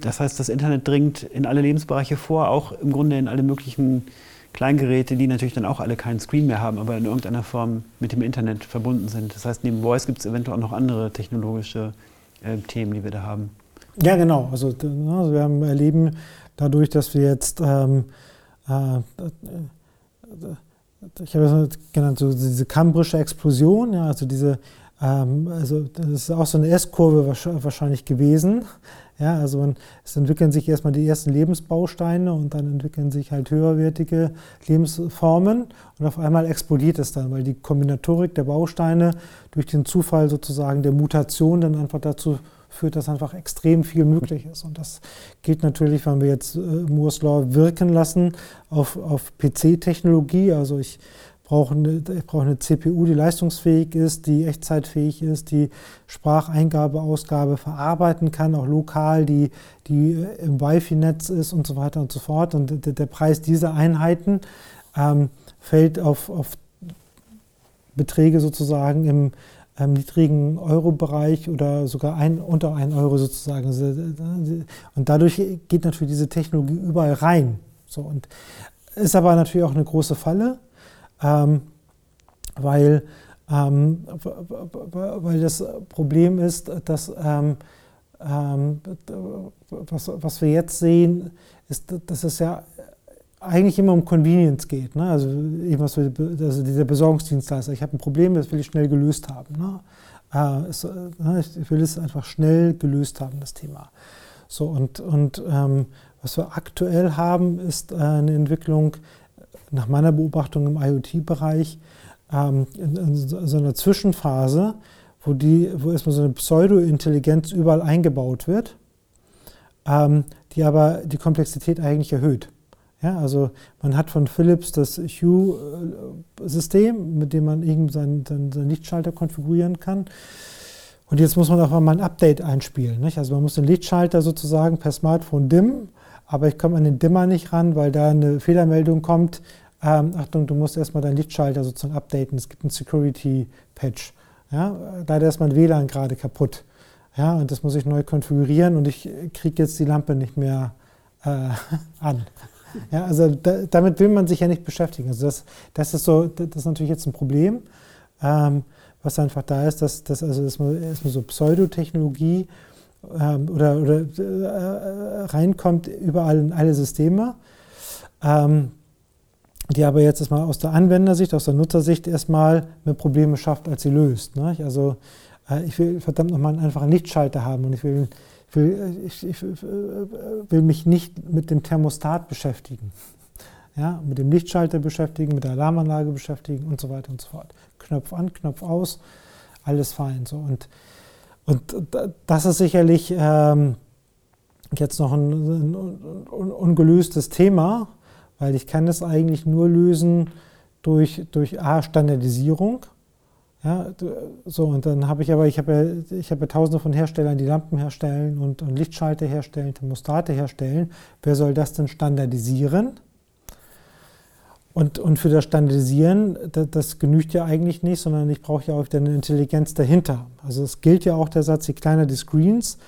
Das heißt, das Internet dringt in alle Lebensbereiche vor, auch im Grunde in alle möglichen Kleingeräte, die natürlich dann auch alle keinen Screen mehr haben, aber in irgendeiner Form mit dem Internet verbunden sind. Das heißt, neben Voice gibt es eventuell auch noch andere technologische äh, Themen, die wir da haben.
Ja, genau. Also, also wir haben erleben dadurch, dass wir jetzt, ähm, äh, ich habe das genannt, so diese kambrische Explosion, ja, also diese, also das ist auch so eine S-Kurve wahrscheinlich gewesen. Ja, also man, es entwickeln sich erstmal die ersten Lebensbausteine und dann entwickeln sich halt höherwertige Lebensformen und auf einmal explodiert es dann, weil die Kombinatorik der Bausteine durch den Zufall sozusagen der Mutation dann einfach dazu führt, dass einfach extrem viel möglich ist. Und das geht natürlich, wenn wir jetzt äh, Moore's Law wirken lassen, auf, auf PC-Technologie. Also ich brauche eine, ich brauche eine CPU, die leistungsfähig ist, die echtzeitfähig ist, die Spracheingabe, Ausgabe verarbeiten kann, auch lokal, die, die im Wi-Fi-Netz ist und so weiter und so fort. Und der, der Preis dieser Einheiten ähm, fällt auf, auf Beträge sozusagen im ähm, niedrigen Euro-Bereich oder sogar ein, unter 1 Euro sozusagen. Also, äh, und dadurch geht natürlich diese Technologie überall rein. So, und ist aber natürlich auch eine große Falle ähm, weil, ähm, weil das Problem ist, dass ähm, ähm, was, was wir jetzt sehen, ist, dass es ja eigentlich immer um Convenience geht. Ne? Also, was wir, also dieser Besorgungsdienstleister, ich habe ein Problem, das will ich schnell gelöst haben. Ne? Äh, ne, ich will es einfach schnell gelöst haben, das Thema. So, und und ähm, was wir aktuell haben, ist äh, eine Entwicklung, nach meiner Beobachtung im IoT-Bereich ähm, in, in, so einer Zwischenphase, wo, die, wo erstmal so eine Pseudo-Intelligenz überall eingebaut wird, ähm, die aber die Komplexität eigentlich erhöht. Ja, also man hat von Philips das Hue-System, mit dem man eben seinen, seinen, Lichtschalter konfigurieren kann. Und jetzt muss man auch mal ein Update einspielen. Nicht? Also man muss den Lichtschalter sozusagen per Smartphone dimmen aber ich komme an den Dimmer nicht ran, weil da eine Fehlermeldung kommt. Ähm, Achtung, du musst erstmal deinen Lichtschalter sozusagen updaten. Es gibt einen Security-Patch. Ja? Leider ist mein WLAN gerade kaputt. Ja, und das muss ich neu konfigurieren und ich kriege jetzt die Lampe nicht mehr äh, an. Ja, also da, damit will man sich ja nicht beschäftigen. Also das, das, ist, so, das ist natürlich jetzt ein Problem, ähm, was einfach da ist, dass, dass also erstmal so Pseudotechnologie ähm, oder, oder äh, reinkommt überall in alle Systeme, ähm, die aber jetzt erstmal aus der Anwendersicht, aus der Nutzersicht erstmal mehr Probleme schafft, als sie löst. Ne? Also äh, ich will verdammt nochmal einen Lichtschalter haben und ich will, will, ich, ich will mich nicht mit dem Thermostat beschäftigen. Ja, mit dem Lichtschalter beschäftigen, mit der Alarmanlage beschäftigen und so weiter und so fort. Knopf an, Knopf aus, alles fein. So. Und und das ist sicherlich ähm, jetzt noch ein, ein, ein, ungelöstes Thema, weil ich kann das eigentlich nur lösen durch, durch A, Standardisierung. Ja, so, und dann habe ich aber, ich habe ja, ich ja tausende von Herstellern, die Lampen herstellen und, und Lichtschalter herstellen, Thermostate herstellen. Wer soll das denn standardisieren? Und, und für das Standardisieren, das, das genügt ja eigentlich nicht, sondern ich brauche ja auch eine Intelligenz dahinter. Also es gilt ja auch der Satz, je kleiner die Screens,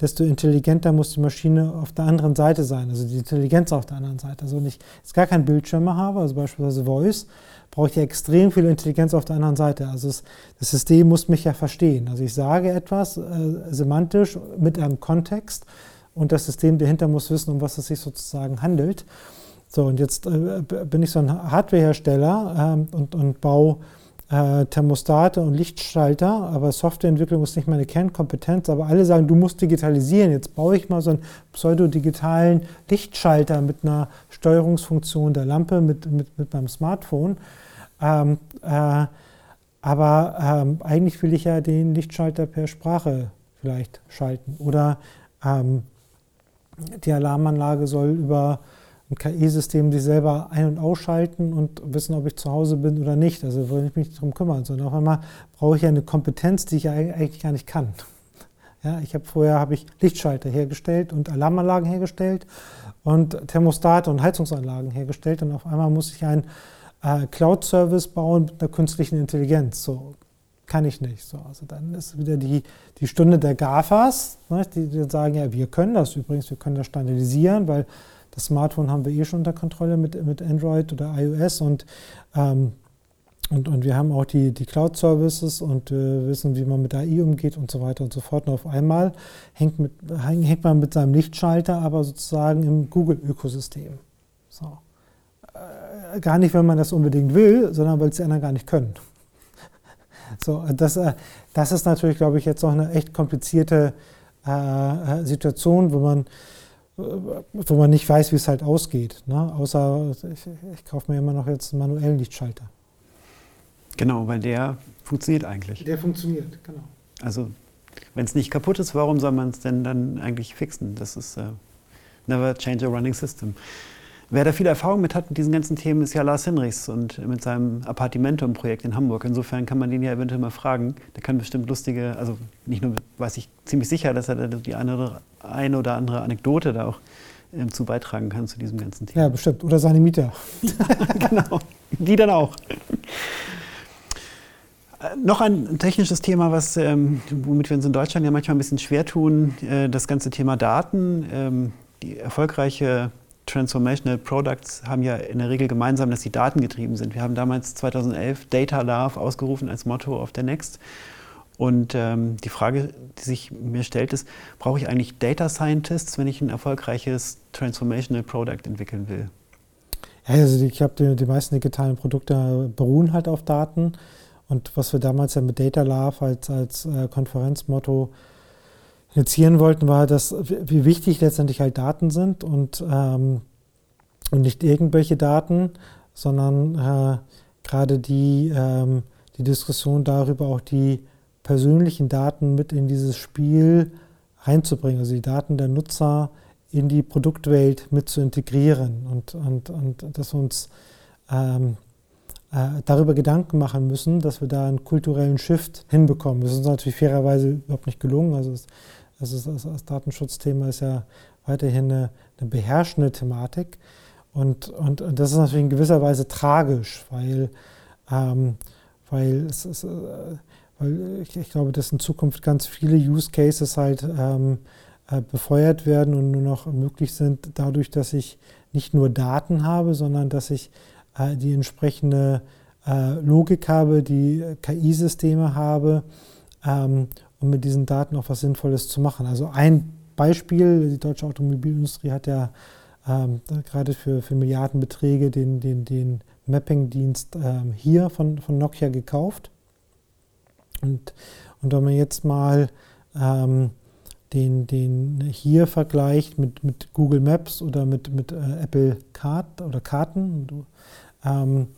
desto intelligenter muss die Maschine auf der anderen Seite sein, also die Intelligenz auf der anderen Seite. Also wenn ich jetzt gar keinen Bildschirm mehr habe, also beispielsweise Voice, brauche ich ja extrem viel Intelligenz auf der anderen Seite. Also es, das System muss mich ja verstehen. Also ich sage etwas äh, semantisch mit einem Kontext und das System dahinter muss wissen, um was es sich sozusagen handelt. So, und jetzt äh, bin ich so ein Hardwarehersteller äh, und, und baue äh, Thermostate und Lichtschalter, aber Softwareentwicklung ist nicht meine Kernkompetenz. Aber alle sagen, du musst digitalisieren. Jetzt baue ich mal so einen pseudodigitalen Lichtschalter mit einer Steuerungsfunktion der Lampe mit, mit, mit meinem Smartphone. Ähm, äh, aber ähm, eigentlich will ich ja den Lichtschalter per Sprache vielleicht schalten. Oder ähm, die Alarmanlage soll über ein KI-System sich selber ein- und ausschalten und wissen, ob ich zu Hause bin oder nicht. Also will ich mich nicht darum kümmern, sondern auf einmal brauche ich ja eine Kompetenz, die ich eigentlich gar nicht kann. Ja, ich habe vorher habe ich Lichtschalter hergestellt und Alarmanlagen hergestellt und Thermostate und Heizungsanlagen hergestellt und auf einmal muss ich einen äh, Cloud-Service bauen mit einer künstlichen Intelligenz. So kann ich nicht. So, also dann ist wieder die, die Stunde der GAFAs, ne, die, die sagen, ja, wir können das übrigens, wir können das standardisieren, weil das Smartphone haben wir eh schon unter Kontrolle mit, mit Android oder iOS und, ähm, und, und wir haben auch die, die Cloud-Services und äh, wissen, wie man mit AI umgeht und so weiter und so fort. Und auf einmal hängt, mit, hängt man mit seinem Lichtschalter aber sozusagen im Google-Ökosystem. So. Äh, gar nicht, wenn man das unbedingt will, sondern weil es die anderen gar nicht können. So, das, äh, das ist natürlich, glaube ich, jetzt noch eine echt komplizierte äh, Situation, wo man wo man nicht weiß, wie es halt ausgeht. Ne? Außer ich, ich kaufe mir immer noch jetzt einen manuellen Lichtschalter.
Genau, weil der funktioniert eigentlich.
Der funktioniert, genau.
Also wenn es nicht kaputt ist, warum soll man es denn dann eigentlich fixen? Das ist uh, never change a running system. Wer da viel Erfahrung mit hat mit diesen ganzen Themen, ist ja Lars Hinrichs und mit seinem Appartimentum-Projekt in Hamburg. Insofern kann man den ja eventuell mal fragen. Der kann bestimmt lustige, also nicht nur weiß ich ziemlich sicher, dass er die eine, eine oder andere Anekdote da auch ähm, zu beitragen kann zu diesem ganzen Thema.
Ja, bestimmt. Oder seine Mieter.
genau. Die dann auch. Äh, noch ein technisches Thema, was, ähm, womit wir uns in Deutschland ja manchmal ein bisschen schwer tun, äh, das ganze Thema Daten. Ähm, die erfolgreiche Transformational Products haben ja in der Regel gemeinsam, dass sie datengetrieben sind. Wir haben damals 2011 Data Love ausgerufen als Motto auf der Next. Und ähm, die Frage, die sich mir stellt, ist, brauche ich eigentlich Data Scientists, wenn ich ein erfolgreiches Transformational Product entwickeln will?
Also ich glaube, die, die meisten digitalen Produkte beruhen halt auf Daten. Und was wir damals ja mit Data Love als, als äh, Konferenzmotto initiieren wollten, war, dass wie wichtig letztendlich halt Daten sind und, ähm, und nicht irgendwelche Daten, sondern äh, gerade die, ähm, die Diskussion darüber, auch die persönlichen Daten mit in dieses Spiel reinzubringen, also die Daten der Nutzer in die Produktwelt mit zu integrieren und, und, und dass wir uns ähm, äh, darüber Gedanken machen müssen, dass wir da einen kulturellen Shift hinbekommen. Das ist uns natürlich fairerweise überhaupt nicht gelungen. Also es, also das, das Datenschutzthema ist ja weiterhin eine, eine beherrschende Thematik. Und, und, und, das ist natürlich in gewisser Weise tragisch, weil, ähm, weil, es ist, äh, weil ich, ich, glaube, dass in Zukunft ganz viele Use Cases halt ähm, äh, befeuert werden und nur noch möglich sind dadurch, dass ich nicht nur Daten habe, sondern dass ich äh, die entsprechende äh, Logik habe, die KI-Systeme habe ähm, um mit diesen Daten auch was Sinnvolles zu machen. Also ein Beispiel, die deutsche Automobilindustrie hat ja ähm, gerade für, für Milliardenbeträge den, den, den Mapping-Dienst ähm, hier von, von Nokia gekauft. Und, und wenn man jetzt mal ähm, den, den hier vergleicht mit, mit Google Maps oder mit, mit äh, Apple Card oder Karten, ähm,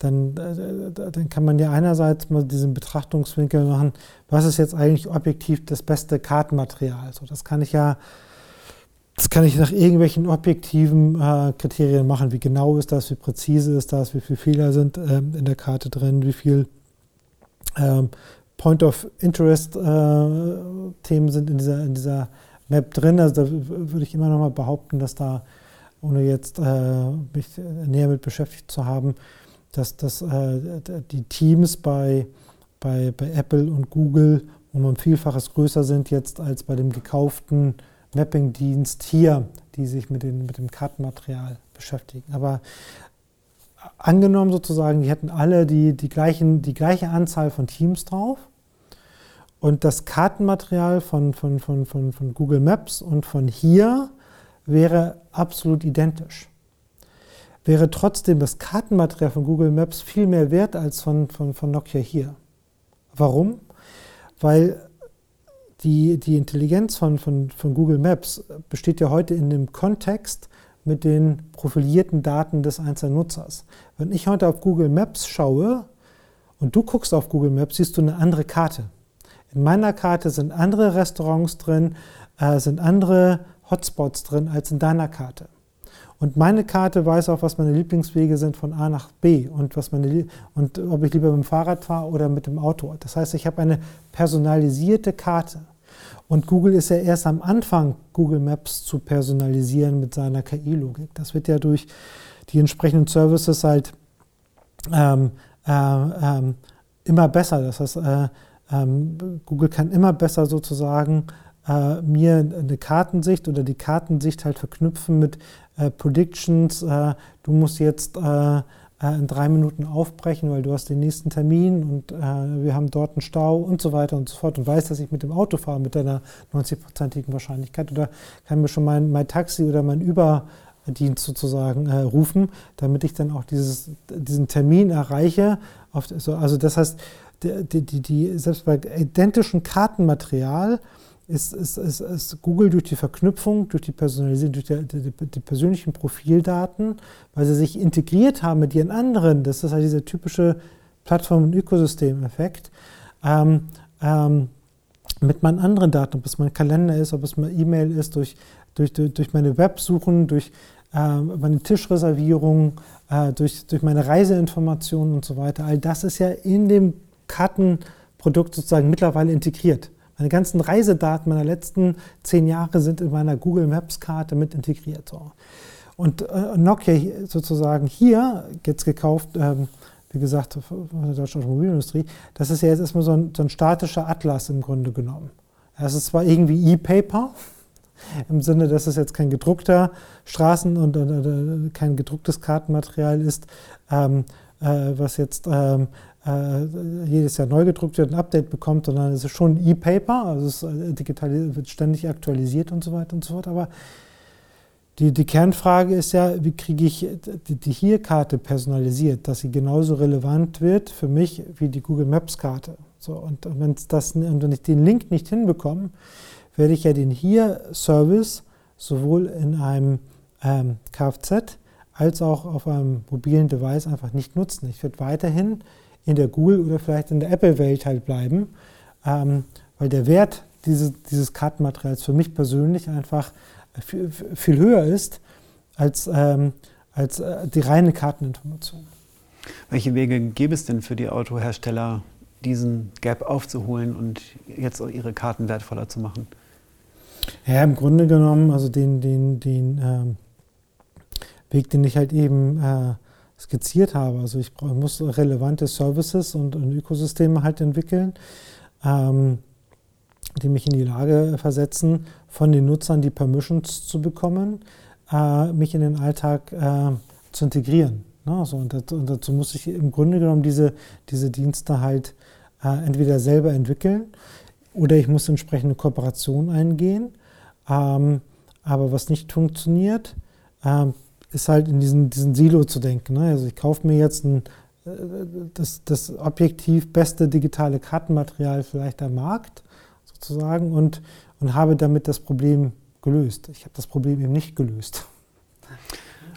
dann, äh, dann kann man ja einerseits mal diesen Betrachtungswinkel machen, was ist jetzt eigentlich objektiv das beste Kartenmaterial. So, das kann ich ja, das kann ich nach irgendwelchen objektiven äh, Kriterien machen. Wie genau ist das, wie präzise ist das, wie viele Fehler sind ähm, in der Karte drin, wie viel ähm, Point of Interest äh, Themen sind in dieser, in dieser Map drin. Also da würde ich immer noch mal behaupten, dass da ohne jetzt äh, mich näher mit beschäftigt zu haben, dass, dass äh, die Teams bei, bei, bei Apple und Google um ein Vielfaches größer sind jetzt als bei dem gekauften Mapping-Dienst hier, die sich mit, den, mit dem Kartenmaterial beschäftigen. Aber angenommen sozusagen, die hätten alle die, die, gleichen, die gleiche Anzahl von Teams drauf und das Kartenmaterial von, von, von, von, von Google Maps und von hier wäre absolut identisch. Wäre trotzdem das Kartenmaterial von Google Maps viel mehr wert als von, von, von Nokia hier. Warum? Weil die, die Intelligenz von, von, von Google Maps besteht ja heute in dem Kontext mit den profilierten Daten des einzelnen Nutzers. Wenn ich heute auf Google Maps schaue und du guckst auf Google Maps, siehst du eine andere Karte. In meiner Karte sind andere Restaurants drin, äh, sind andere Hotspots drin als in deiner Karte. Und meine Karte weiß auch, was meine Lieblingswege sind von A nach B und, was meine, und ob ich lieber mit dem Fahrrad fahre oder mit dem Auto. Das heißt, ich habe eine personalisierte Karte. Und Google ist ja erst am Anfang, Google Maps zu personalisieren mit seiner KI-Logik. Das wird ja durch die entsprechenden Services halt ähm, äh, ähm, immer besser. Das heißt, äh, ähm, Google kann immer besser sozusagen äh, mir eine Kartensicht oder die Kartensicht halt verknüpfen mit äh, Predictions. Äh, du musst jetzt äh, äh, in drei Minuten aufbrechen, weil du hast den nächsten Termin und äh, wir haben dort einen Stau und so weiter und so fort und weiß, dass ich mit dem Auto fahre mit deiner 90-prozentigen Wahrscheinlichkeit oder kann mir schon mein, mein Taxi oder mein Überdienst sozusagen äh, rufen, damit ich dann auch dieses, diesen Termin erreiche. Also das heißt, die, die, die, selbst bei identischem Kartenmaterial ist, ist, ist, ist, Google durch die Verknüpfung, durch die Personalisierung, durch die, die, die, persönlichen Profildaten, weil sie sich integriert haben mit ihren anderen, das ist halt dieser typische Plattform- und Ökosystem-Effekt, ähm, ähm, mit meinen anderen Daten, ob es mein Kalender ist, ob es mein E-Mail ist, durch, durch, durch meine Websuchen, durch äh, meine Tischreservierung, äh, durch, durch meine Reiseinformationen und so weiter. All das ist ja in dem Kartenprodukt sozusagen mittlerweile integriert. Meine ganzen Reisedaten meiner letzten zehn Jahre sind in meiner Google Maps Karte mit integriert. So. Und äh, Nokia sozusagen hier, jetzt gekauft, ähm, wie gesagt, von der deutschen Automobilindustrie, das ist ja jetzt erstmal so ein, so ein statischer Atlas im Grunde genommen. Es ist zwar irgendwie E-Paper, im Sinne, dass es jetzt kein gedruckter Straßen- und äh, kein gedrucktes Kartenmaterial ist, ähm, äh, was jetzt ähm, äh, jedes Jahr neu gedruckt wird, ein Update bekommt, sondern es ist schon E-Paper, also es äh, wird ständig aktualisiert und so weiter und so fort. Aber die, die Kernfrage ist ja, wie kriege ich die, die Hier-Karte personalisiert, dass sie genauso relevant wird für mich wie die Google Maps-Karte. So, und und wenn ich den Link nicht hinbekomme, werde ich ja den Hier-Service sowohl in einem ähm, Kfz als auch auf einem mobilen Device einfach nicht nutzen. Ich werde weiterhin in der Google- oder vielleicht in der Apple-Welt halt bleiben, ähm, weil der Wert dieses, dieses Kartenmaterials für mich persönlich einfach viel, viel höher ist als, ähm, als äh, die reine Karteninformation.
Welche Wege gäbe es denn für die Autohersteller, diesen Gap aufzuholen und jetzt auch ihre Karten wertvoller zu machen?
Ja, im Grunde genommen, also den, den, den ähm, Weg, den ich halt eben äh, skizziert habe. Also ich muss relevante Services und, und Ökosysteme halt entwickeln, ähm, die mich in die Lage versetzen, von den Nutzern die Permissions zu bekommen, äh, mich in den Alltag äh, zu integrieren. Ne? Also, und, dazu, und, dazu, muss ich im Grunde genommen diese, diese Dienste halt äh, entweder selber entwickeln oder ich muss entsprechende Kooperationen eingehen. Ähm, aber was nicht funktioniert, ähm, ist halt in diesen, diesen Silo zu denken. Ne? Also ich kaufe mir jetzt ein, äh, das, das objektiv beste digitale Kartenmaterial vielleicht am Markt sozusagen und, und habe damit das Problem gelöst. Ich habe das Problem eben nicht gelöst.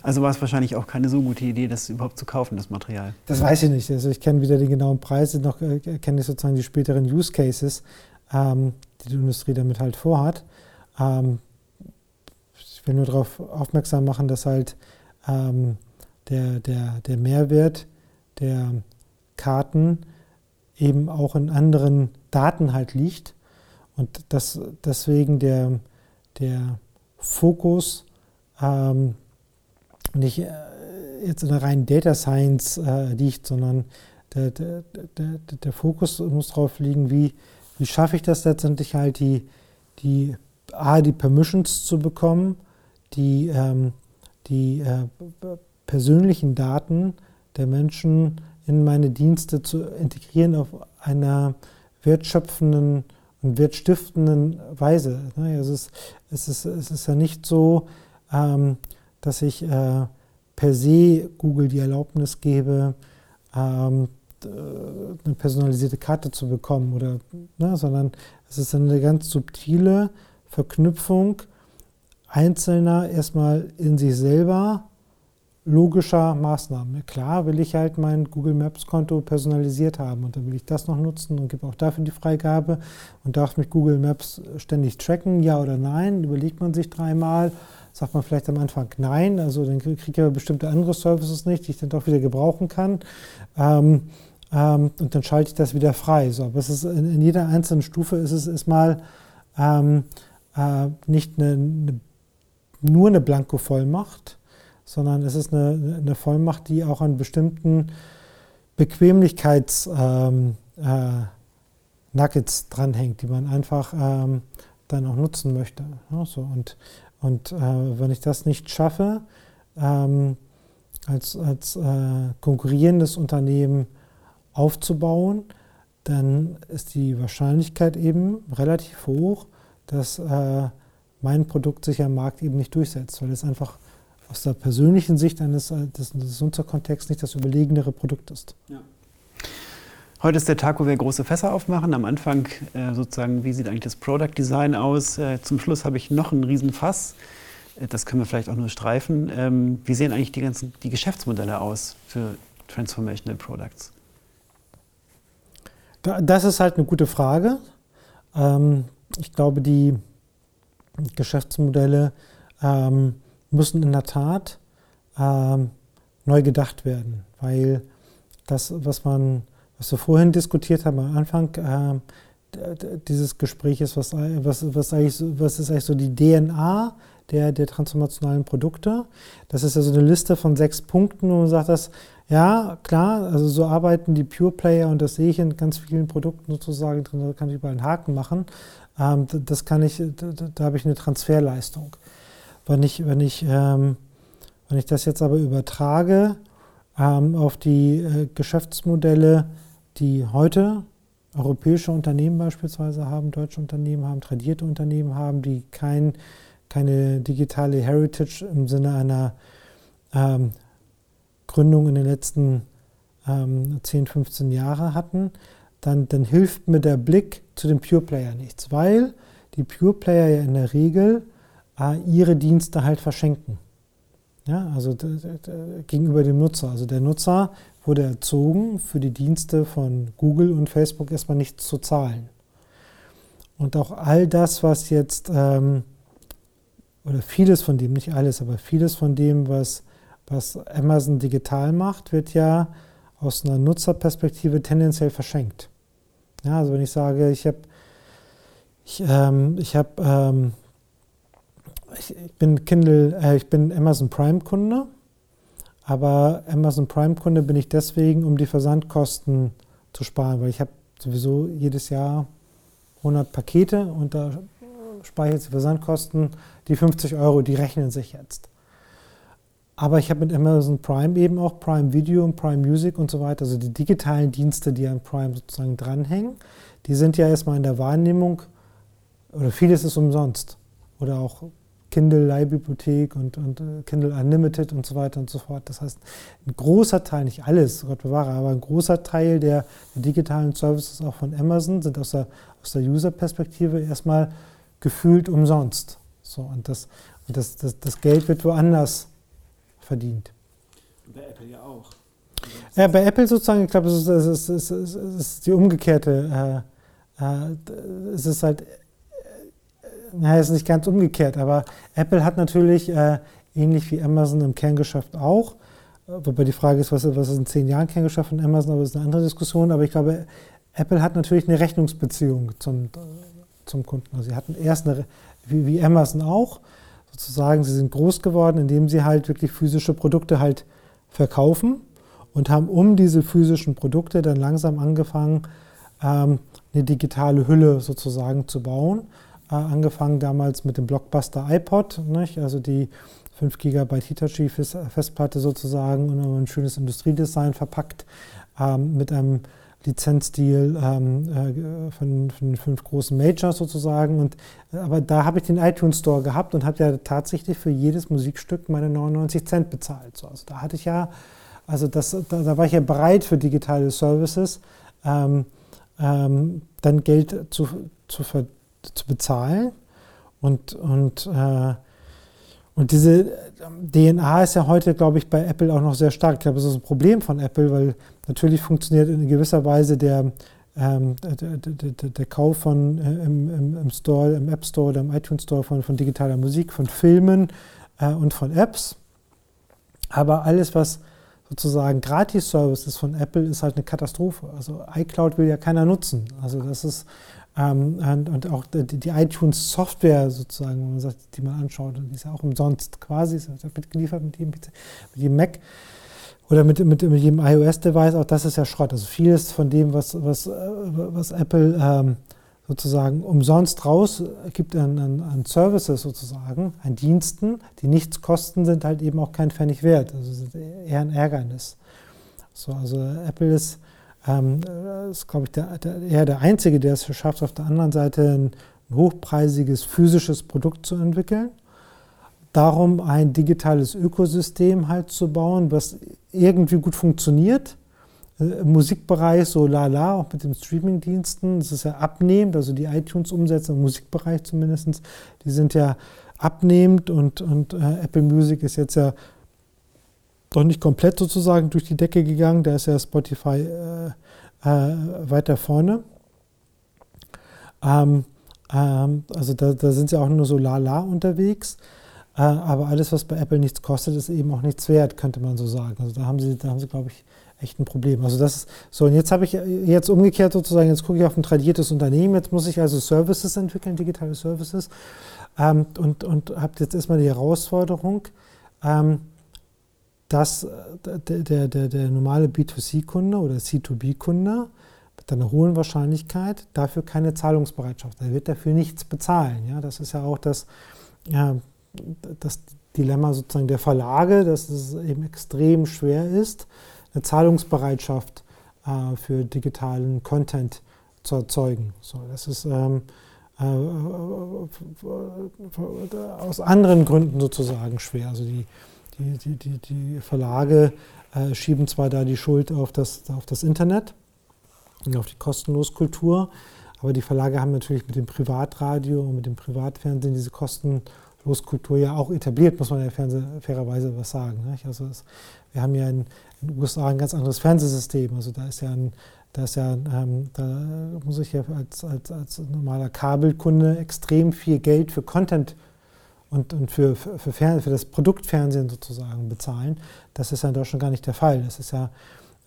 Also war es wahrscheinlich auch keine so gute Idee, das überhaupt zu kaufen, das Material.
Das weiß ich nicht. Also ich kenne weder die genauen Preise noch äh, kenne ich sozusagen die späteren Use Cases, ähm, die die Industrie damit halt vorhat. Ähm, ich will nur darauf aufmerksam machen, dass halt ähm, der, der, der Mehrwert der Karten eben auch in anderen Daten halt liegt und dass deswegen der, der Fokus ähm, nicht äh, jetzt in der reinen Data Science äh, liegt, sondern der, der, der, der Fokus muss darauf liegen, wie, wie schaffe ich das letztendlich halt, die, die, A, die Permissions zu bekommen, die, ähm, die äh, persönlichen Daten der Menschen in meine Dienste zu integrieren auf einer wertschöpfenden und wertstiftenden Weise. Ne? Es, ist, es, ist, es ist ja nicht so, ähm, dass ich äh, per se Google die Erlaubnis gebe, ähm, eine personalisierte Karte zu bekommen, oder, ne, sondern es ist eine ganz subtile Verknüpfung einzelner erstmal in sich selber logischer Maßnahmen. Klar will ich halt mein Google Maps Konto personalisiert haben und dann will ich das noch nutzen und gebe auch dafür die Freigabe und darf mich Google Maps ständig tracken, ja oder nein, überlegt man sich dreimal, sagt man vielleicht am Anfang nein, also dann kriege ich aber bestimmte andere Services nicht, die ich dann doch wieder gebrauchen kann. Ähm, ähm, und dann schalte ich das wieder frei. So, aber es ist in, in jeder einzelnen Stufe ist es erstmal ähm, äh, nicht eine, eine, nur eine Blanko-Vollmacht, sondern es ist eine, eine Vollmacht, die auch an bestimmten Bequemlichkeits ähm, äh, dranhängt, die man einfach ähm, dann auch nutzen möchte. Ja, so. Und, und äh, wenn ich das nicht schaffe, ähm, als, als äh, konkurrierendes Unternehmen aufzubauen, dann ist die Wahrscheinlichkeit eben relativ hoch, dass äh, mein Produkt sich am Markt eben nicht durchsetzt, weil es einfach aus der persönlichen Sicht eines des, des Nutzerkontexts nicht das überlegenere Produkt ist. Ja.
Heute ist der Tag, wo wir große Fässer aufmachen. Am Anfang äh, sozusagen, wie sieht eigentlich das Product Design aus? Äh, zum Schluss habe ich noch einen Riesenfass. Äh, das können wir vielleicht auch nur streifen. Ähm, wie sehen eigentlich die ganzen die Geschäftsmodelle aus für Transformational Products?
Das ist halt eine gute Frage. Ähm, ich glaube, die Geschäftsmodelle ähm, müssen in der Tat ähm, neu gedacht werden, weil das, was man, was wir vorhin diskutiert haben am Anfang äh, dieses Gesprächs, was, was, was, was ist eigentlich so die DNA der, der transformationalen Produkte? Das ist ja so eine Liste von sechs Punkten, wo man sagt, dass ja, klar, also so arbeiten die Pure Player und das sehe ich in ganz vielen Produkten sozusagen drin, da kann ich überall einen Haken machen. Ähm, das kann ich, da, habe ich eine Transferleistung. Wenn ich, wenn ich, ähm, wenn ich das jetzt aber übertrage ähm, auf die äh, Geschäftsmodelle, die heute europäische Unternehmen beispielsweise haben, deutsche Unternehmen haben, tradierte Unternehmen haben, die kein, keine digitale Heritage im Sinne einer ähm, Gründung in den letzten ähm, 10, 15 Jahren hatten, dann, dann hilft mir der Blick zu dem Pure Player nichts, weil die Pure Player ja in der Regel äh, ihre Dienste halt verschenken. Ja, also gegenüber dem Nutzer. Also der Nutzer wurde erzogen, für die Dienste von Google und Facebook erstmal nichts zu zahlen. Und auch all das, was jetzt, ähm, oder vieles von dem, nicht alles, aber vieles von dem, was, was Amazon digital macht, wird ja aus einer Nutzerperspektive tendenziell verschenkt. Ja, also wenn ich sage, ich habe ich, ähm, ich hab, ähm, ich, ich bin Kindle, äh, ich bin Amazon Prime Kunde, aber Amazon Prime Kunde bin ich deswegen, um die Versandkosten zu sparen, weil ich habe sowieso jedes Jahr 100 Pakete und da spare ich jetzt die Versandkosten, die 50 Euro, die rechnen sich jetzt. Aber ich habe mit Amazon Prime eben auch Prime Video und Prime Music und so weiter, also die digitalen Dienste, die an Prime sozusagen dranhängen, die sind ja erstmal in der Wahrnehmung, oder vieles ist umsonst. Oder auch Kindle Leihbibliothek und, und äh, Kindle Unlimited und so weiter und so fort. Das heißt, ein großer Teil, nicht alles, Gott bewahre, aber ein großer Teil der, der digitalen Services auch von Amazon sind aus der, aus der User-Perspektive erstmal gefühlt umsonst. So, und das, und das, das, das Geld wird woanders verdient.
Bei Apple ja auch.
Ja, bei Apple sozusagen, ich glaube, es ist, es, ist, es ist, die umgekehrte. Äh, äh, es ist halt naja, ist nicht ganz umgekehrt, aber Apple hat natürlich, äh, ähnlich wie Amazon im Kerngeschäft auch, wobei die Frage ist, was, was ist in zehn Jahren Kerngeschäft von Amazon, aber das ist eine andere Diskussion, aber ich glaube, Apple hat natürlich eine Rechnungsbeziehung zum, zum Kunden. Also sie hatten erst eine, wie, wie Amazon auch, sozusagen, sie sind groß geworden, indem sie halt wirklich physische Produkte halt verkaufen und haben um diese physischen Produkte dann langsam angefangen, ähm, eine digitale Hülle sozusagen zu bauen. Äh, angefangen damals mit dem Blockbuster iPod, nicht? also die 5 GB Hitachi Festplatte sozusagen und ein schönes Industriedesign verpackt ähm, mit einem Lizenzdeal ähm, äh, von, von, den fünf großen Majors sozusagen. Und, aber da habe ich den iTunes Store gehabt und habe ja tatsächlich für jedes Musikstück meine 99 Cent bezahlt. So, also da hatte ich ja, also das, da, da war ich ja bereit für digitale Services, ähm, ähm, dann Geld zu, zu, zu bezahlen. Und, und äh, und diese DNA ist ja heute, glaube ich, bei Apple auch noch sehr stark. Ich glaube, das ist ein Problem von Apple, weil natürlich funktioniert in gewisser Weise der, ähm, der, der, der, Kauf von äh, im, im, Store, im App Store oder im iTunes Store von, von digitaler Musik, von Filmen äh, und von Apps. Aber alles, was sozusagen Gratis-Service ist von Apple, ist halt eine Katastrophe. Also iCloud will ja keiner nutzen. Also das ist ähm, und, und, auch die, die iTunes-Software sozusagen, man sagt, die man anschaut, die ist ja auch umsonst quasi, ist ja mitgeliefert mit jedem, mit jedem Mac oder mit, mit, mit jedem iOS-Device, auch das ist ja Schrott. Also vieles von dem, was, was, was Apple ähm, sozusagen umsonst raus gibt an, an, an, Services sozusagen, an Diensten, die nichts kosten, sind halt eben auch kein Pfennig wert. Also eher ein Ärgernis. So, also Apple ist ähm, ist, glaube ich, der, der, eher der Einzige, der es schafft, auf der anderen Seite ein hochpreisiges physisches Produkt zu entwickeln. Darum ein digitales Ökosystem halt zu bauen, was irgendwie gut funktioniert. Äh, Im Musikbereich so lala, auch mit den Streamingdiensten, das ist ja abnehmend, also die iTunes-Umsätze im Musikbereich zumindest, die sind ja abnehmend und, und äh, Apple Music ist jetzt ja noch nicht komplett sozusagen durch die Decke gegangen. Da ist ja Spotify äh, äh, weiter vorne. Ähm, ähm, also da, da, sind sie auch nur so lala unterwegs. Äh, aber alles, was bei Apple nichts kostet, ist eben auch nichts wert, könnte man so sagen. Also da haben sie, da haben sie, glaube ich, echt ein Problem. Also das ist so, und jetzt habe ich jetzt umgekehrt sozusagen, jetzt gucke ich auf ein tradiertes Unternehmen, jetzt muss ich also Services entwickeln, digitale Services. Ähm, und und habe jetzt erstmal die Herausforderung, ähm, dass äh, der, der, der normale B2C-Kunde oder C2B-Kunde mit einer hohen Wahrscheinlichkeit dafür keine Zahlungsbereitschaft. Er wird dafür nichts bezahlen. Ja? Das ist ja auch das, ja, das Dilemma sozusagen der Verlage, dass es eben extrem schwer ist, eine Zahlungsbereitschaft äh, für digitalen Content zu erzeugen. So, das ist ähm, äh, aus anderen Gründen sozusagen schwer. Also die die, die, die, Verlage äh, schieben zwar da die Schuld auf das, auf das Internet und auf die Kostenloskultur, aber die Verlage haben natürlich mit dem Privatradio und mit dem Privatfernsehen diese Kostenloskultur ja auch etabliert, muss man ja fairerweise was sagen. Nicht? Also es, wir haben ja in, den USA ein ganz anderes Fernsehsystem. Also da ist ja ein, da, ist ja, ähm, da muss ich ja als, als, als normaler Kabelkunde extrem viel Geld für Content und, und für, für, für, das Produktfernsehen sozusagen bezahlen. Das ist ja in Deutschland gar nicht der Fall. Das ist ja,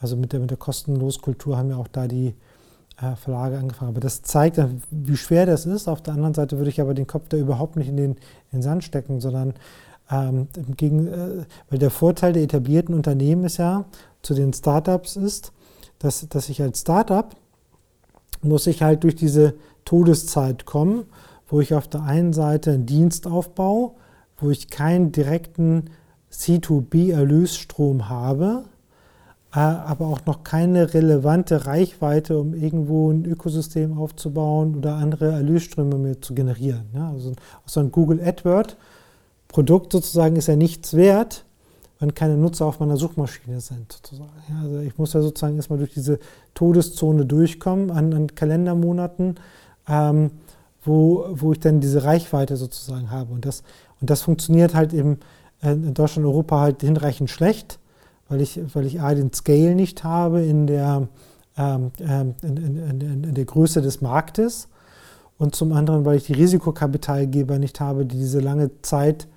also mit der, mit der Kostenloskultur haben ja auch da die Verlage angefangen. Aber das zeigt, wie schwer das ist. Auf der anderen Seite würde ich aber den Kopf da überhaupt nicht in den, in den Sand stecken, sondern ähm, gegen, äh, weil der Vorteil der etablierten Unternehmen ist ja zu den Startups ist, dass, dass ich als Startup muss ich halt durch diese Todeszeit kommen wo ich auf der einen Seite einen Dienst aufbaue, wo ich keinen direkten C2B-Erlösstrom habe, äh, aber auch noch keine relevante Reichweite, um irgendwo ein Ökosystem aufzubauen oder andere Erlösströme mir zu generieren. Also so ein Google AdWord-Produkt sozusagen ist ja nichts wert, wenn keine Nutzer auf meiner Suchmaschine sind. Sozusagen. also ich muss ja sozusagen erstmal durch diese Todeszone durchkommen an, an Kalendermonaten. Ähm, wo, wo ich dann diese Reichweite sozusagen habe. Und das, und das funktioniert halt eben in Deutschland und Europa halt hinreichend schlecht, weil ich, weil ich A, den Scale nicht habe in der, ähm, ähm in, in, in, in, der Größe des Marktes und zum anderen, weil ich die Risikokapitalgeber nicht habe, die diese lange Zeit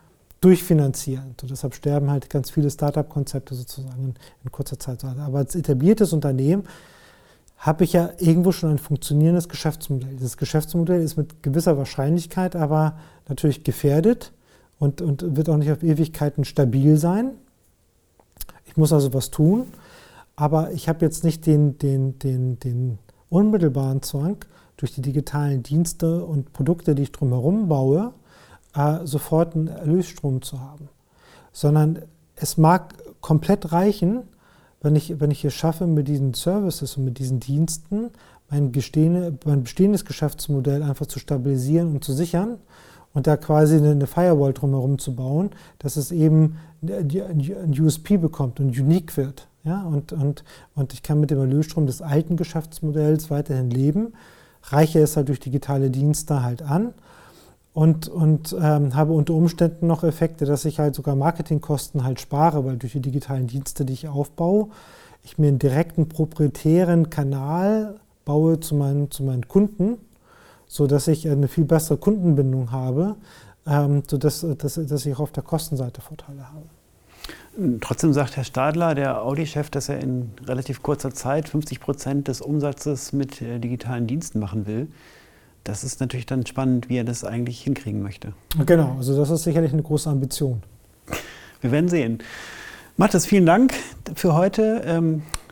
durchfinanzieren. So, deshalb sterben halt ganz viele Startup-Konzepte sozusagen in, kurzer Zeit. Aber als etabliertes Unternehmen habe ich ja irgendwo schon ein funktionierendes Geschäftsmodell. Das Geschäftsmodell ist mit gewisser Wahrscheinlichkeit aber natürlich gefährdet und, und wird auch nicht auf Ewigkeiten stabil sein. Ich muss also was tun, aber ich habe jetzt nicht den, den, den, den unmittelbaren Zwang, durch die digitalen Dienste und Produkte, die ich drumherum baue, äh, sofort einen Erlösstrom zu haben. Sondern es mag komplett reichen, wenn ich, wenn ich es schaffe, mit diesen Services und mit diesen Diensten mein, mein bestehendes Geschäftsmodell einfach zu stabilisieren und zu sichern und da quasi eine Firewall drumherum zu bauen, dass es eben ein USP bekommt und unique wird. Ja? Und, und, und ich kann mit dem Erlösstrom des alten Geschäftsmodells weiterhin leben, reiche es halt durch digitale Dienste halt an und, und ähm, habe unter Umständen noch Effekte, dass ich halt sogar Marketingkosten halt spare, weil durch die digitalen Dienste, die ich aufbaue, ich mir einen direkten proprietären Kanal baue zu meinen, zu meinen Kunden, sodass ich eine viel bessere Kundenbindung habe, ähm, sodass dass, dass ich auch auf der Kostenseite Vorteile habe.
Trotzdem sagt Herr Stadler, der Audi-Chef, dass er in relativ kurzer Zeit 50 Prozent des Umsatzes mit äh, digitalen Diensten machen will. Das ist natürlich dann spannend, wie er das eigentlich hinkriegen möchte.
Genau, also das ist sicherlich eine große Ambition.
Wir werden sehen. Mathis, vielen Dank für heute.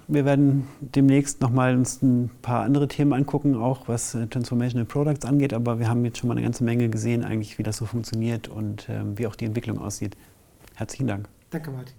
Wir werden demnächst nochmal uns ein paar andere Themen angucken, auch was äh, Transformational Products angeht. Aber wir haben jetzt schon mal eine ganze Menge gesehen, eigentlich, wie das so funktioniert und ähm, wie auch die Entwicklung aussieht. Herzlichen Dank.
Danke, Martin.